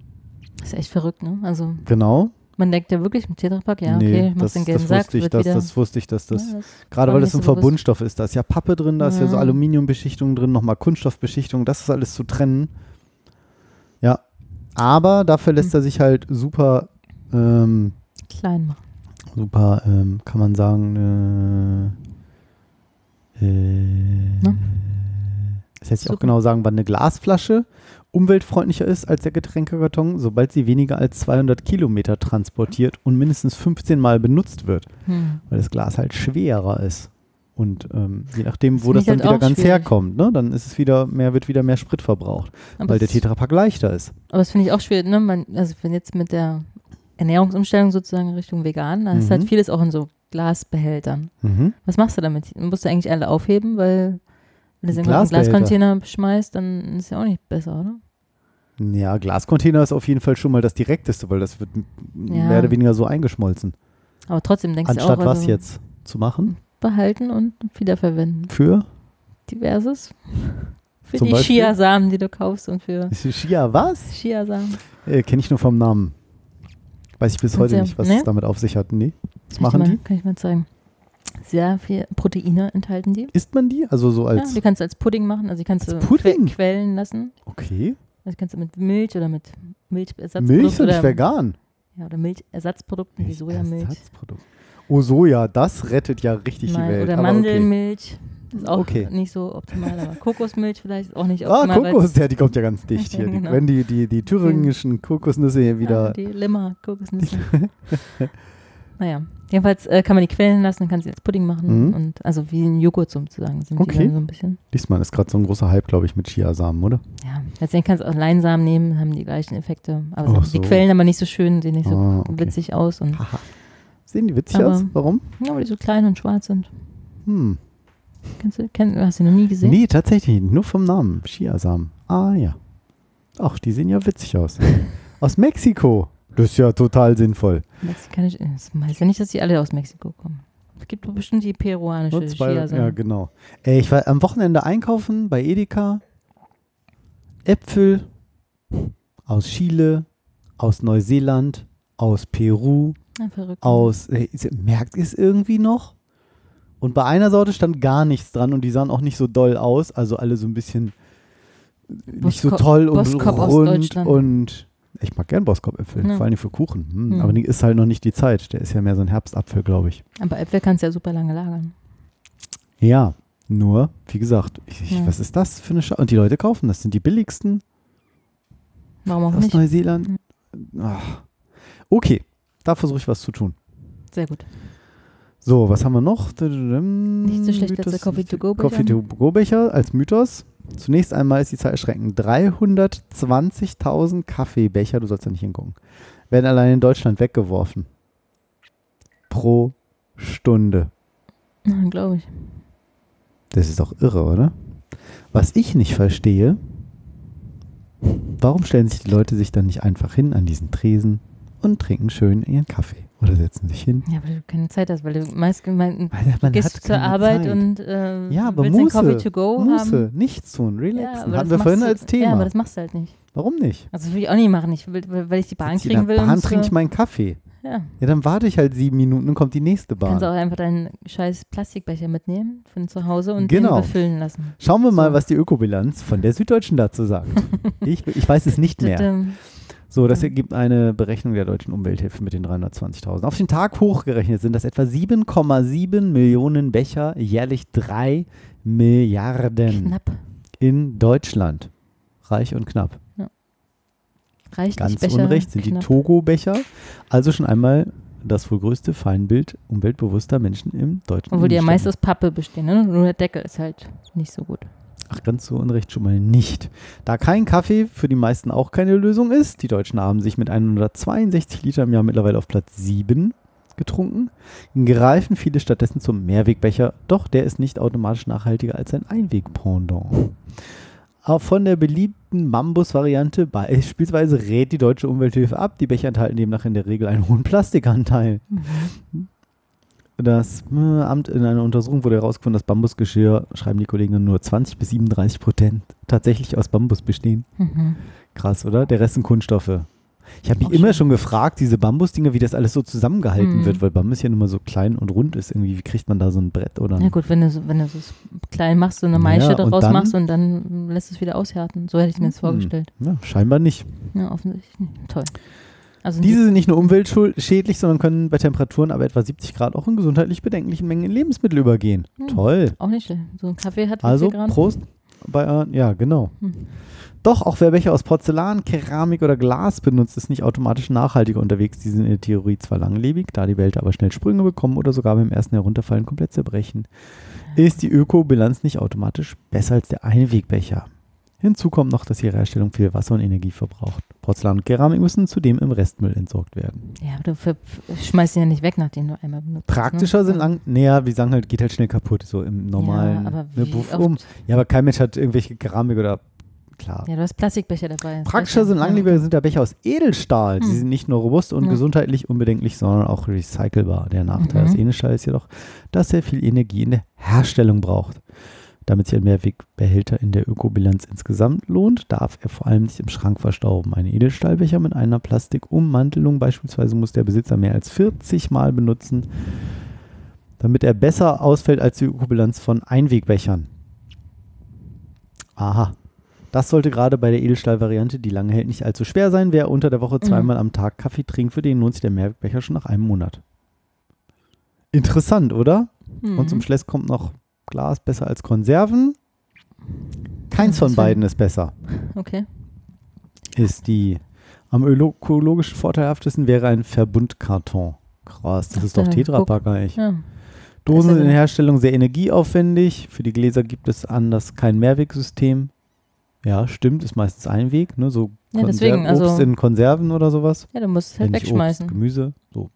Das ist echt verrückt, ne? Also Genau. man denkt ja wirklich mit Tetrapack, ja, Nee, okay, machst das, den gelben das Sack, wusste ich, dass, das wusste ich, dass das, Ja, das gerade weil das ein so bewusst. Verbundstoff ist, da ist ja Pappe drin, da ist ja so Ja. Aluminiumbeschichtung drin, nochmal Kunststoffbeschichtung, das ist alles zu trennen. Aber dafür lässt Hm. er sich halt super ähm, Klein machen. super, ähm, kann man sagen, äh, äh, Na? das lässt sich auch genau sagen, wann eine Glasflasche umweltfreundlicher ist als der Getränkekarton, sobald sie weniger als 200 Kilometer transportiert und mindestens 15 Mal benutzt wird, Hm. weil das Glas halt schwerer ist. Und ähm, je nachdem, wo das dann halt wieder ganz schwierig. herkommt, ne, dann ist es wieder mehr, wird wieder mehr Sprit verbraucht, Aber weil der Tetrapack leichter ist. Aber das finde ich auch schwierig, ne? Man, also wenn jetzt mit der Ernährungsumstellung sozusagen Richtung vegan, da ist Mhm. halt vieles auch in so Glasbehältern. Mhm. Was machst du damit? Musst du eigentlich alle aufheben, weil wenn du es in einen. Glascontainer schmeißt, dann ist es ja auch nicht besser, oder? Ja, Glascontainer ist auf jeden Fall schon mal das direkteste, weil das wird Ja. mehr oder weniger so eingeschmolzen. Aber trotzdem denkst Anstatt du auch, was also jetzt zu machen? Behalten und wiederverwenden. Für? Diverses. Für Zum die Beispiel? Chiasamen, die du kaufst und für Chia, was? Chiasamen. Äh, Kenne ich nur vom Namen. Weiß ich bis heute ja- nicht, was ne? es damit auf sich hat. Nee. Was Kann machen mal, die? Kann ich mal zeigen. Sehr viel Proteine enthalten die. Isst man die? Also so Ja, als. die kannst du als Pudding machen, also die kannst Als du Pudding? que- quellen lassen. okay. Also kannst du mit Milch oder mit Milchersatzprodukten Milch und oder, nicht vegan. ja, oder Milchersatzprodukten wie Sojamilch. Ersatzprodukt. Oh, Soja, das rettet ja richtig Mal- die Welt. Oder aber Mandelmilch. Ist auch Okay. nicht so optimal, aber Kokosmilch vielleicht ist auch nicht Okay. Ah, optimal. weil's- Kokos, ja, die kommt ja ganz dicht hier. Die, Genau. Wenn die, die, die thüringischen Kokosnüsse hier Ja, wieder. die Limmer, Kokosnüsse. naja, jedenfalls äh, kann man die quellen lassen, dann kannst du jetzt Pudding machen. Mhm. Und, also wie ein Joghurt sozusagen sind Okay. die dann so ein bisschen. Diesmal ist gerade so ein großer Hype, glaube ich, mit Chiasamen, oder? Ja, letztendlich kannst du auch Leinsamen nehmen, haben die gleichen Effekte. Aber Ach die so. quellen aber nicht so schön, sehen nicht so Ah, okay. witzig aus. Und, Haha. Sehen die witzig Aber- aus? Warum? ja, weil die so klein und schwarz sind. Hm. Kennst du, kenn, hast du noch nie gesehen? Nee, tatsächlich, nur vom Namen. Chiasamen. Ah ja. Ach, die sehen ja witzig aus. aus Mexiko. Das ist ja total sinnvoll. Mexikanisch, das heißt ja nicht, dass die alle aus Mexiko kommen. Es gibt doch bestimmt die peruanische zwei, Chiasamen. ja, genau. Ey, ich war am Wochenende einkaufen bei Edeka. Äpfel aus Chile, aus Neuseeland, aus Peru, verrückt. aus. Ist- merkt ihr es irgendwie noch? Und bei einer Sorte stand gar nichts dran und die sahen auch nicht so doll aus. Also alle so ein bisschen nicht so Boskop- toll und Boskop aus rund und ich mag gern Boskop-Äpfel, Ja. vor allem für Kuchen. Hm, Hm. Aber die ist halt noch nicht die Zeit. Der ist ja mehr so ein Herbstapfel, glaube ich. Aber Äpfel kannst du ja super lange lagern. Ja, nur, wie gesagt, ich, ich, Ja. was ist das für eine Schau? Und die Leute kaufen, das sind die billigsten Warum auch aus nicht? Neuseeland. Ach. Okay, da versuche ich was zu tun. Sehr gut. So, was haben wir noch? Nicht so schlecht als der Coffee-to-go-Becher. Coffee-to-go-Becher als Mythos. Zunächst einmal ist die Zahl erschreckend. 320.000 Kaffeebecher, du sollst da nicht hingucken, werden allein in Deutschland weggeworfen. Pro Stunde. Glaube ich. Das ist doch irre, oder? Was ich nicht verstehe, warum stellen sich die Leute sich dann nicht einfach hin an diesen Tresen und trinken schön ihren Kaffee? Oder setzen sich hin? Ja, weil du keine Zeit hast, weil du meist gemeint, man gehst zur Arbeit Zeit. und äh, Ja, aber willst Muße, Coffee to go Muße, haben. nichts tun, Ja, relaxen. aber Hatten wir vorhin als Thema. Ja, aber das machst du halt nicht. Warum nicht? Also das will ich auch nicht machen. Ich will, weil ich die Bahn Sitz kriegen in will. der Bahn und trinke so- ich meinen Kaffee. Ja, Ja, dann warte ich halt sieben Minuten und kommt die nächste kannst auch Bahn. einfach deinen scheiß Plastikbecher mitnehmen von zu Hause und Genau. den befüllen lassen. Schauen wir mal, So. was die Ökobilanz von der Süddeutschen dazu sagt. ich, ich weiß es nicht mehr. So, das ergibt eine Berechnung der deutschen Umwelthilfe mit den 320.000. Auf den Tag hochgerechnet sind das etwa 7,7 Millionen Becher, jährlich 3 Milliarden Knapp. in Deutschland. Reich und knapp. Reicht Ganz nicht Becher. unrecht sind die knapp. Togo-Becher. Also schon einmal das wohl größte Feinbild umweltbewusster Menschen im deutschen Obwohl die ja meist aus Pappe bestehen. Ne? Nur der Deckel ist halt nicht so gut. Ach, ganz so unrecht schon mal nicht. Da kein Kaffee für die meisten auch keine Lösung ist, die Deutschen haben sich mit 162 Liter im Jahr mittlerweile auf Platz 7 getrunken, greifen viele stattdessen zum Mehrwegbecher, doch der ist nicht automatisch nachhaltiger als ein Einweg-Pendant. Auch von der beliebten Bambus-Variante beispielsweise rät die deutsche Umwelthilfe ab. Die Becher enthalten demnach in der Regel einen hohen Plastikanteil. Das äh, Amt in einer Untersuchung wurde herausgefunden, dass Bambusgeschirr, schreiben die Kollegen, nur 20 bis 37 Prozent tatsächlich aus Bambus bestehen. Mhm. Krass, oder? Der Rest sind Kunststoffe. Ich habe mich immer schön. schon gefragt, diese Bambusdinger, wie das alles so zusammengehalten Mhm. wird, weil Bambus ja nun mal so klein und rund ist. Irgendwie, wie kriegt man da so ein Brett oder Ja gut, wenn du, so- wenn du es klein machst und eine Maische Ja, daraus dann- machst und dann lässt es wieder aushärten. So hätte ich mir das Hm. vorgestellt. Ja, scheinbar nicht. Ja, offensichtlich. nicht. Toll. Also Diese sind nicht nur umweltschädlich, sondern können bei Temperaturen aber etwa 70 Grad auch in gesundheitlich bedenklichen Mengen in Lebensmittel übergehen. Hm. Toll. auch nicht schlecht. So ein Kaffee hat Also Gramm? Prost bei euren, ja genau. Hm. Doch, auch wer Becher aus Porzellan, Keramik oder Glas benutzt, ist nicht automatisch nachhaltiger unterwegs. Die sind in der Theorie zwar langlebig, da die Behälter aber schnell Sprünge bekommen oder sogar beim ersten Herunterfallen komplett zerbrechen, ist die Ökobilanz nicht automatisch besser als der Einwegbecher. Hinzu kommt noch, dass ihre Herstellung viel Wasser und Energie verbraucht. Porzellan und Keramik müssen zudem im Restmüll entsorgt werden. Ja, aber du schmeißt ihn ja nicht weg, nachdem du einmal benutzt hast, Praktischer ne? sind lang, naja, wir sagen halt, geht halt schnell kaputt, so im normalen Ja, aber ne, um. Ja, aber kein Mensch hat irgendwelche Keramik oder klar. Ja, du hast Plastikbecher dabei. Praktischer sind langlebiger sind der Becher aus Edelstahl. Sie Hm. sind nicht nur robust und Ja. gesundheitlich unbedenklich, sondern auch recycelbar. Der Nachteil Mhm. des Edelstahls ist jedoch, dass er viel Energie in der Herstellung braucht. Damit sich ein Mehrwegbehälter in der Ökobilanz insgesamt lohnt, darf er vor allem nicht im Schrank verstauben. Ein Edelstahlbecher mit einer Plastikummantelung beispielsweise muss der Besitzer mehr als 40 Mal benutzen, damit er besser ausfällt als die Ökobilanz von Einwegbechern. Aha. Das sollte gerade bei der Edelstahl-Variante, die lange hält, nicht allzu schwer sein. Wer unter der Woche Mhm. zweimal am Tag Kaffee trinkt, für den lohnt sich der Mehrwegbecher schon nach einem Monat. Interessant, oder? Mhm. Und zum Schluss kommt noch Glas besser als Konserven. Keins von beiden ist besser. Okay. Ist die am ökologischen vorteilhaftesten wäre ein Verbundkarton. Krass, das Ach, ist doch Tetrapack eigentlich. Ja. Dosen sind ja in der. Herstellung sehr energieaufwendig. Für die Gläser gibt es anders kein Mehrwegsystem. Ja, stimmt, ist meistens Einweg, ne? So Ja, deswegen, Obst also- in Konserven oder sowas. ja, du musst es Ja, halt nicht wegschmeißen. Obst, Gemüse, so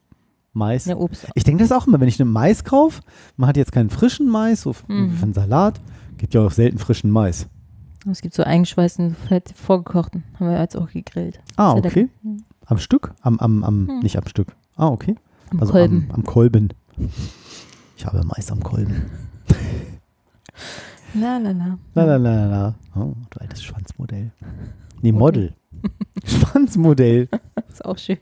Mais. Ja, Obst. Ich denke das auch immer, wenn ich einen Mais kaufe, man hat jetzt keinen frischen Mais, so Mhm. für einen Salat, gibt ja auch selten frischen Mais. Es gibt so eingeschweißten, fett vorgekochten. Haben wir jetzt auch gegrillt. Ah, okay. Mhm. Am Stück? Am, am, am, Hm. nicht am Stück. Ah, okay. Am Also Kolben. Am, am Kolben. Ich habe Mais am Kolben. La, la, la. La la la la. Oh, du altes Schwanzmodell. Nee. Model. Schwanzmodell. Ist auch schön.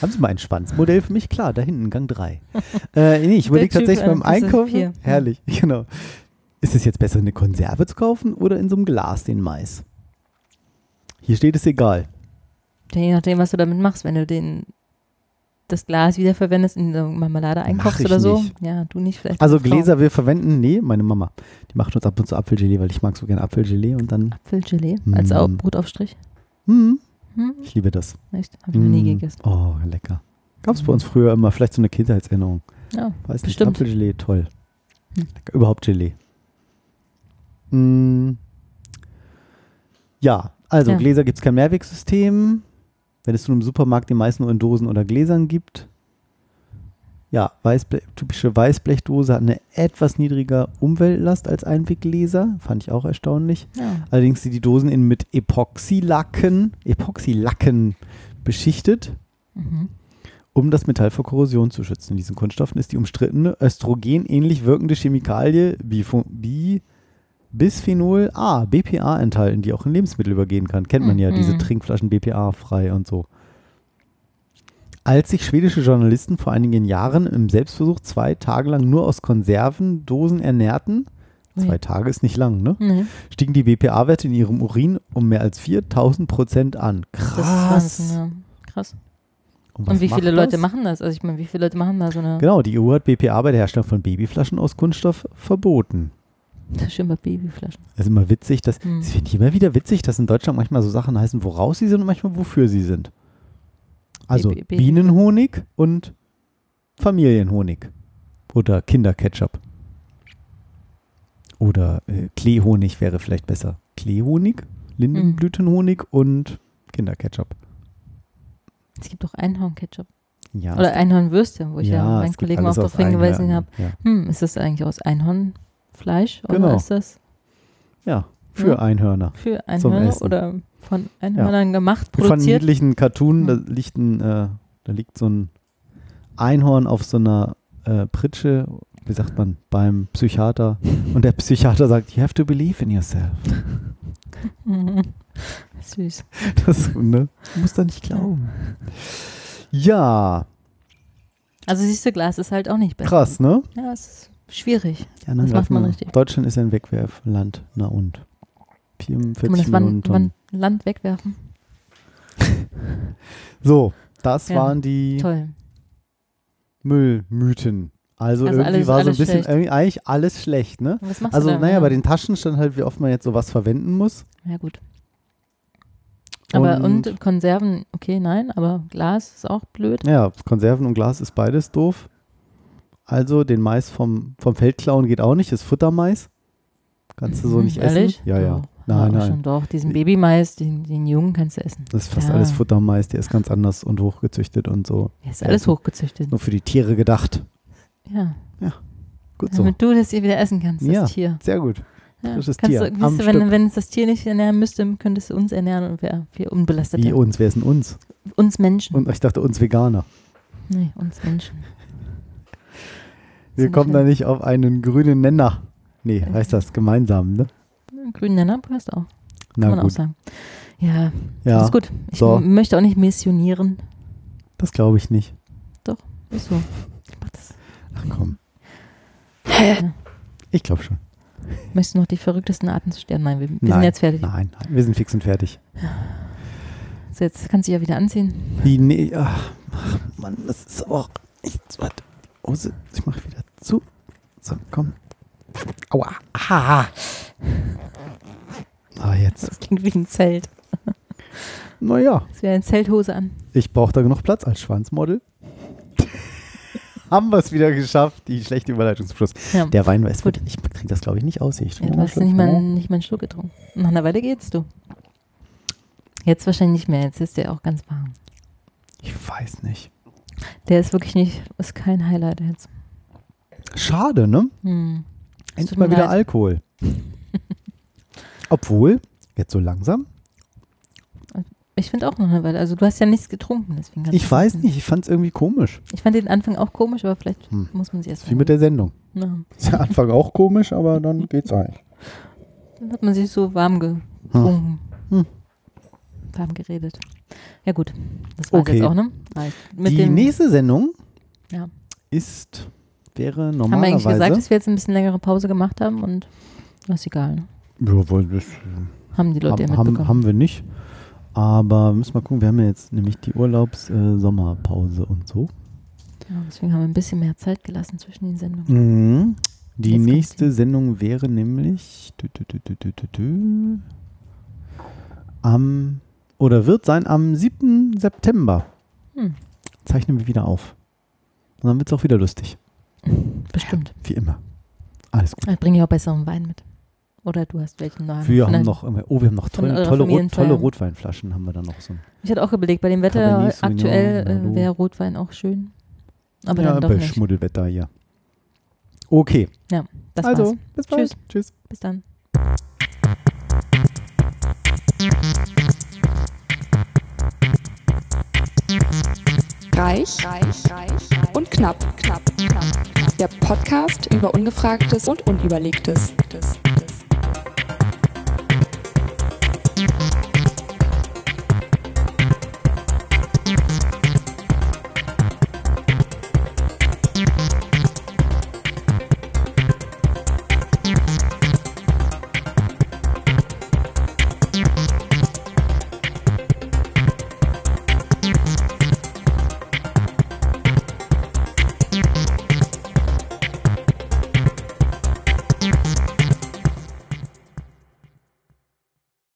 Haben Sie mal ein Schwanzmodell für mich? Klar, da hinten, Gang 3. äh, nee, ich überlege tatsächlich äh, beim Einkaufen. Herrlich, genau. Ist es jetzt besser, eine Konserve zu kaufen oder in so einem Glas den Mais? Hier steht es egal. Je nachdem, was du damit machst, wenn du den das Glas wiederverwendest, in der Marmelade einkochst oder so. nicht. Ja, du nicht vielleicht. Also. Gläser wir verwenden, nee, meine Mama. Die macht uns ab und zu Apfelgelee, weil ich mag so gerne Apfelgelee und dann, Apfelgelee als Mm. Au- Brotaufstrich. hm, Hm? ich liebe das. Echt? Hab ich noch nie Mm. gegessen. Oh, lecker. Gab es bei uns früher immer, vielleicht so eine Kindheitserinnerung. Ja, Weiß nicht, Bestimmt. Apfelgelee, toll. Hm. Lecker, Überhaupt Gelee. Mm. Ja, also Ja. Gläser gibt es kein Mehrwegsystem. Wenn es nur im Supermarkt die meisten nur in Dosen oder Gläsern gibt. Ja, Weißble typische Weißblechdose hat eine etwas niedriger Umweltlast als Einweggläser. Fand ich auch erstaunlich. ja. Allerdings sind die Dosen in mit Epoxylacken, Epoxylacken beschichtet Mhm. um das Metall vor Korrosion zu schützen. In diesen Kunststoffen ist die umstrittene östrogenähnlich wirkende Chemikalie Bifo- Bi Bisphenol A, BPA enthalten, die auch in Lebensmittel übergehen kann. Kennt man ja, Mhm. diese Trinkflaschen BPA frei und so. Als sich schwedische Journalisten vor einigen Jahren im Selbstversuch zwei Tage lang nur aus Konservendosen ernährten, zwei Tage ist nicht lang, ne? Nee, stiegen die BPA-Werte in ihrem Urin um mehr als 4000 Prozent an. das Krass. Wahnsinn, ja. Krass. was Und wie viele Leute das? machen das? Also ich meine, wie viele Leute machen da so eine Genau, die EU hat BPA bei der Herstellung von Babyflaschen aus Kunststoff verboten. das ist bei Babyflaschen? Es ist immer witzig, dass Hm. es finde ich immer wieder witzig, dass in Deutschland manchmal so Sachen heißen, woraus sie sind und manchmal wofür sie sind. Also Baby- Bienenhonig und Familienhonig oder Kinderketchup. Oder äh, Kleehonig wäre vielleicht besser. Kleehonig, Lindenblütenhonig und Kinderketchup. Es gibt auch Einhornketchup. Ja, Oder Einhornwürste, wo ich ja, ja, meinen Kollegen auch darauf hingewiesen habe. Ja. Hm, ist das eigentlich aus Einhornfleisch oder Genau. ist das ja, für Ja. Einhörner. für Zum Einhörner Essen. oder von Einhörnern gemacht, Von produziert? niedlichen Cartoon, da Hm. liegt ein, äh, da liegt so ein Einhorn auf so einer äh, Pritsche, wie sagt man, beim Psychiater. Und der Psychiater sagt, you have to believe in yourself. Süß. Das, ne? Du musst da nicht glauben. Ja, Also siehst du, Glas ist halt auch nicht besser. krass, ne? Ja, es ist schwierig. Ja, Das macht man richtig. Deutschland ist ein Wegwerfland. Na und? Kann man 44 das Millionen Tonnen. Wand, Land wegwerfen? So, Das Ja, waren die Toll. Müllmythen. Also, Also irgendwie alles- war so ein bisschen, schlecht. eigentlich alles schlecht, ne? Und Was machst Also, naja, ja. bei den Taschen stand halt, wie oft man jetzt sowas verwenden muss. Ja, gut. Aber Und- und, Konserven, okay, nein, aber Glas ist auch blöd. Ja, Konserven und Glas ist beides doof. Also, den Mais vom, vom Feld klauen geht auch nicht, ist Futtermais. Kannst du so nicht essen? ehrlich? Ja, ja. Nein, ja, nein. Schon doch, diesen Babymais, den, den Jungen kannst du essen. Das ist fast Ja. alles Futtermais, der ist ganz anders und hochgezüchtet und so. Ja, ist alles Ja. hochgezüchtet. Nur für die Tiere gedacht. Ja, Gut so. damit du das hier wieder essen kannst, das Ja. Tier. Sehr gut. Ja. Frisches kannst Tier, Du, siehst du, wenn, wenn es das Tier nicht ernähren müsste, könntest du uns ernähren und wäre viel unbelasteter. Wie uns, wer ist denn uns? uns Menschen. Und ich dachte, uns Veganer. nee, uns Menschen. Wir kommen da nicht auf einen grünen Nenner. Nee, heißt das gemeinsam, ne? Grünen Nenner passt auch, kann Na man auch gut. sagen. Ja, Ja, ist gut. Ich so. möchte auch nicht missionieren. das glaube ich nicht. Ist so. Ich mach das. Ach komm. Ja. Ich glaube schon. Möchtest du noch die verrücktesten Arten zu sterben? Nein, wir, wir Nein. sind jetzt fertig. Nein, nein, wir sind fix und fertig. So, jetzt kannst du dich ja wieder anziehen. Wie, nee, ach, ach, Mann, das ist auch nichts. Warte, Hose, ich mache wieder zu. So, komm. Aua. Ah. Ah, jetzt. Das klingt wie ein Zelt. Naja, Das wäre eine Zelthose an. ich brauche da genug Platz als Schwanzmodel. Haben wir es wieder geschafft, die schlechte Überleitung zum Schluss. Ja. Der Wein, es Gut. ich kriege das glaube ich nicht aus. Ich Ja, du hast nicht mal, nicht mal einen Schluck getrunken. Nach einer Weile geht's du. Jetzt wahrscheinlich nicht mehr. Jetzt ist der auch ganz warm. Ich weiß nicht. Der ist wirklich nicht, ist kein Highlight jetzt. Schade, ne? Hm. Endlich mal wieder leid. Alkohol. Obwohl, jetzt so langsam. Ich finde auch noch eine Weile. Also du hast ja nichts getrunken, deswegen. Ich weiß nicht, ich fand es irgendwie komisch. Ich fand den Anfang auch komisch, aber vielleicht Hm. muss man sich erst Wie mit der Sendung. Ja. Ist der Anfang auch komisch, aber dann geht's eigentlich. Dann hat man sich so warm getrunken. Hm. Warm geredet. Ja gut, das war's Okay. jetzt auch, ne? Mit Die nächste Sendung Ja. ist, wäre haben wir eigentlich gesagt, normalerweise. dass wir jetzt ein bisschen längere Pause gemacht haben und das ist egal. Ne? Ja, wohl, das Haben die Leute haben, ja mitbekommen. haben wir nicht. Aber müssen wir gucken, wir haben ja jetzt nämlich die Urlaubs-Sommerpause und so. ja, deswegen haben wir ein bisschen mehr Zeit gelassen zwischen den Sendungen. Mhm. Die Jetzt nächste Sendung wäre nämlich dü, dü, dü, am oder wird sein am 7. September. Hm. Zeichnen wir wieder auf. Und dann wird es auch wieder lustig. Bestimmt. Wie immer. Alles gut. Ich bringe ja auch besseren Wein mit. Oder du hast welchen da. Wir haben noch, oh, wir haben noch tolle, tolle, Rot, tolle Rotweinflaschen haben wir dann noch so. Ich hatte auch überlegt, bei dem Wetter aktuell äh, wäre Rotwein auch schön. Aber ja, dann doch bei nicht. Schmuddelwetter hier. Okay, Das also war's. bis bald. Tschüss. Tschüss. Bis dann. Reich, reich, reich und knapp, knapp, knapp. Der Podcast über Ungefragtes und Unüberlegtes.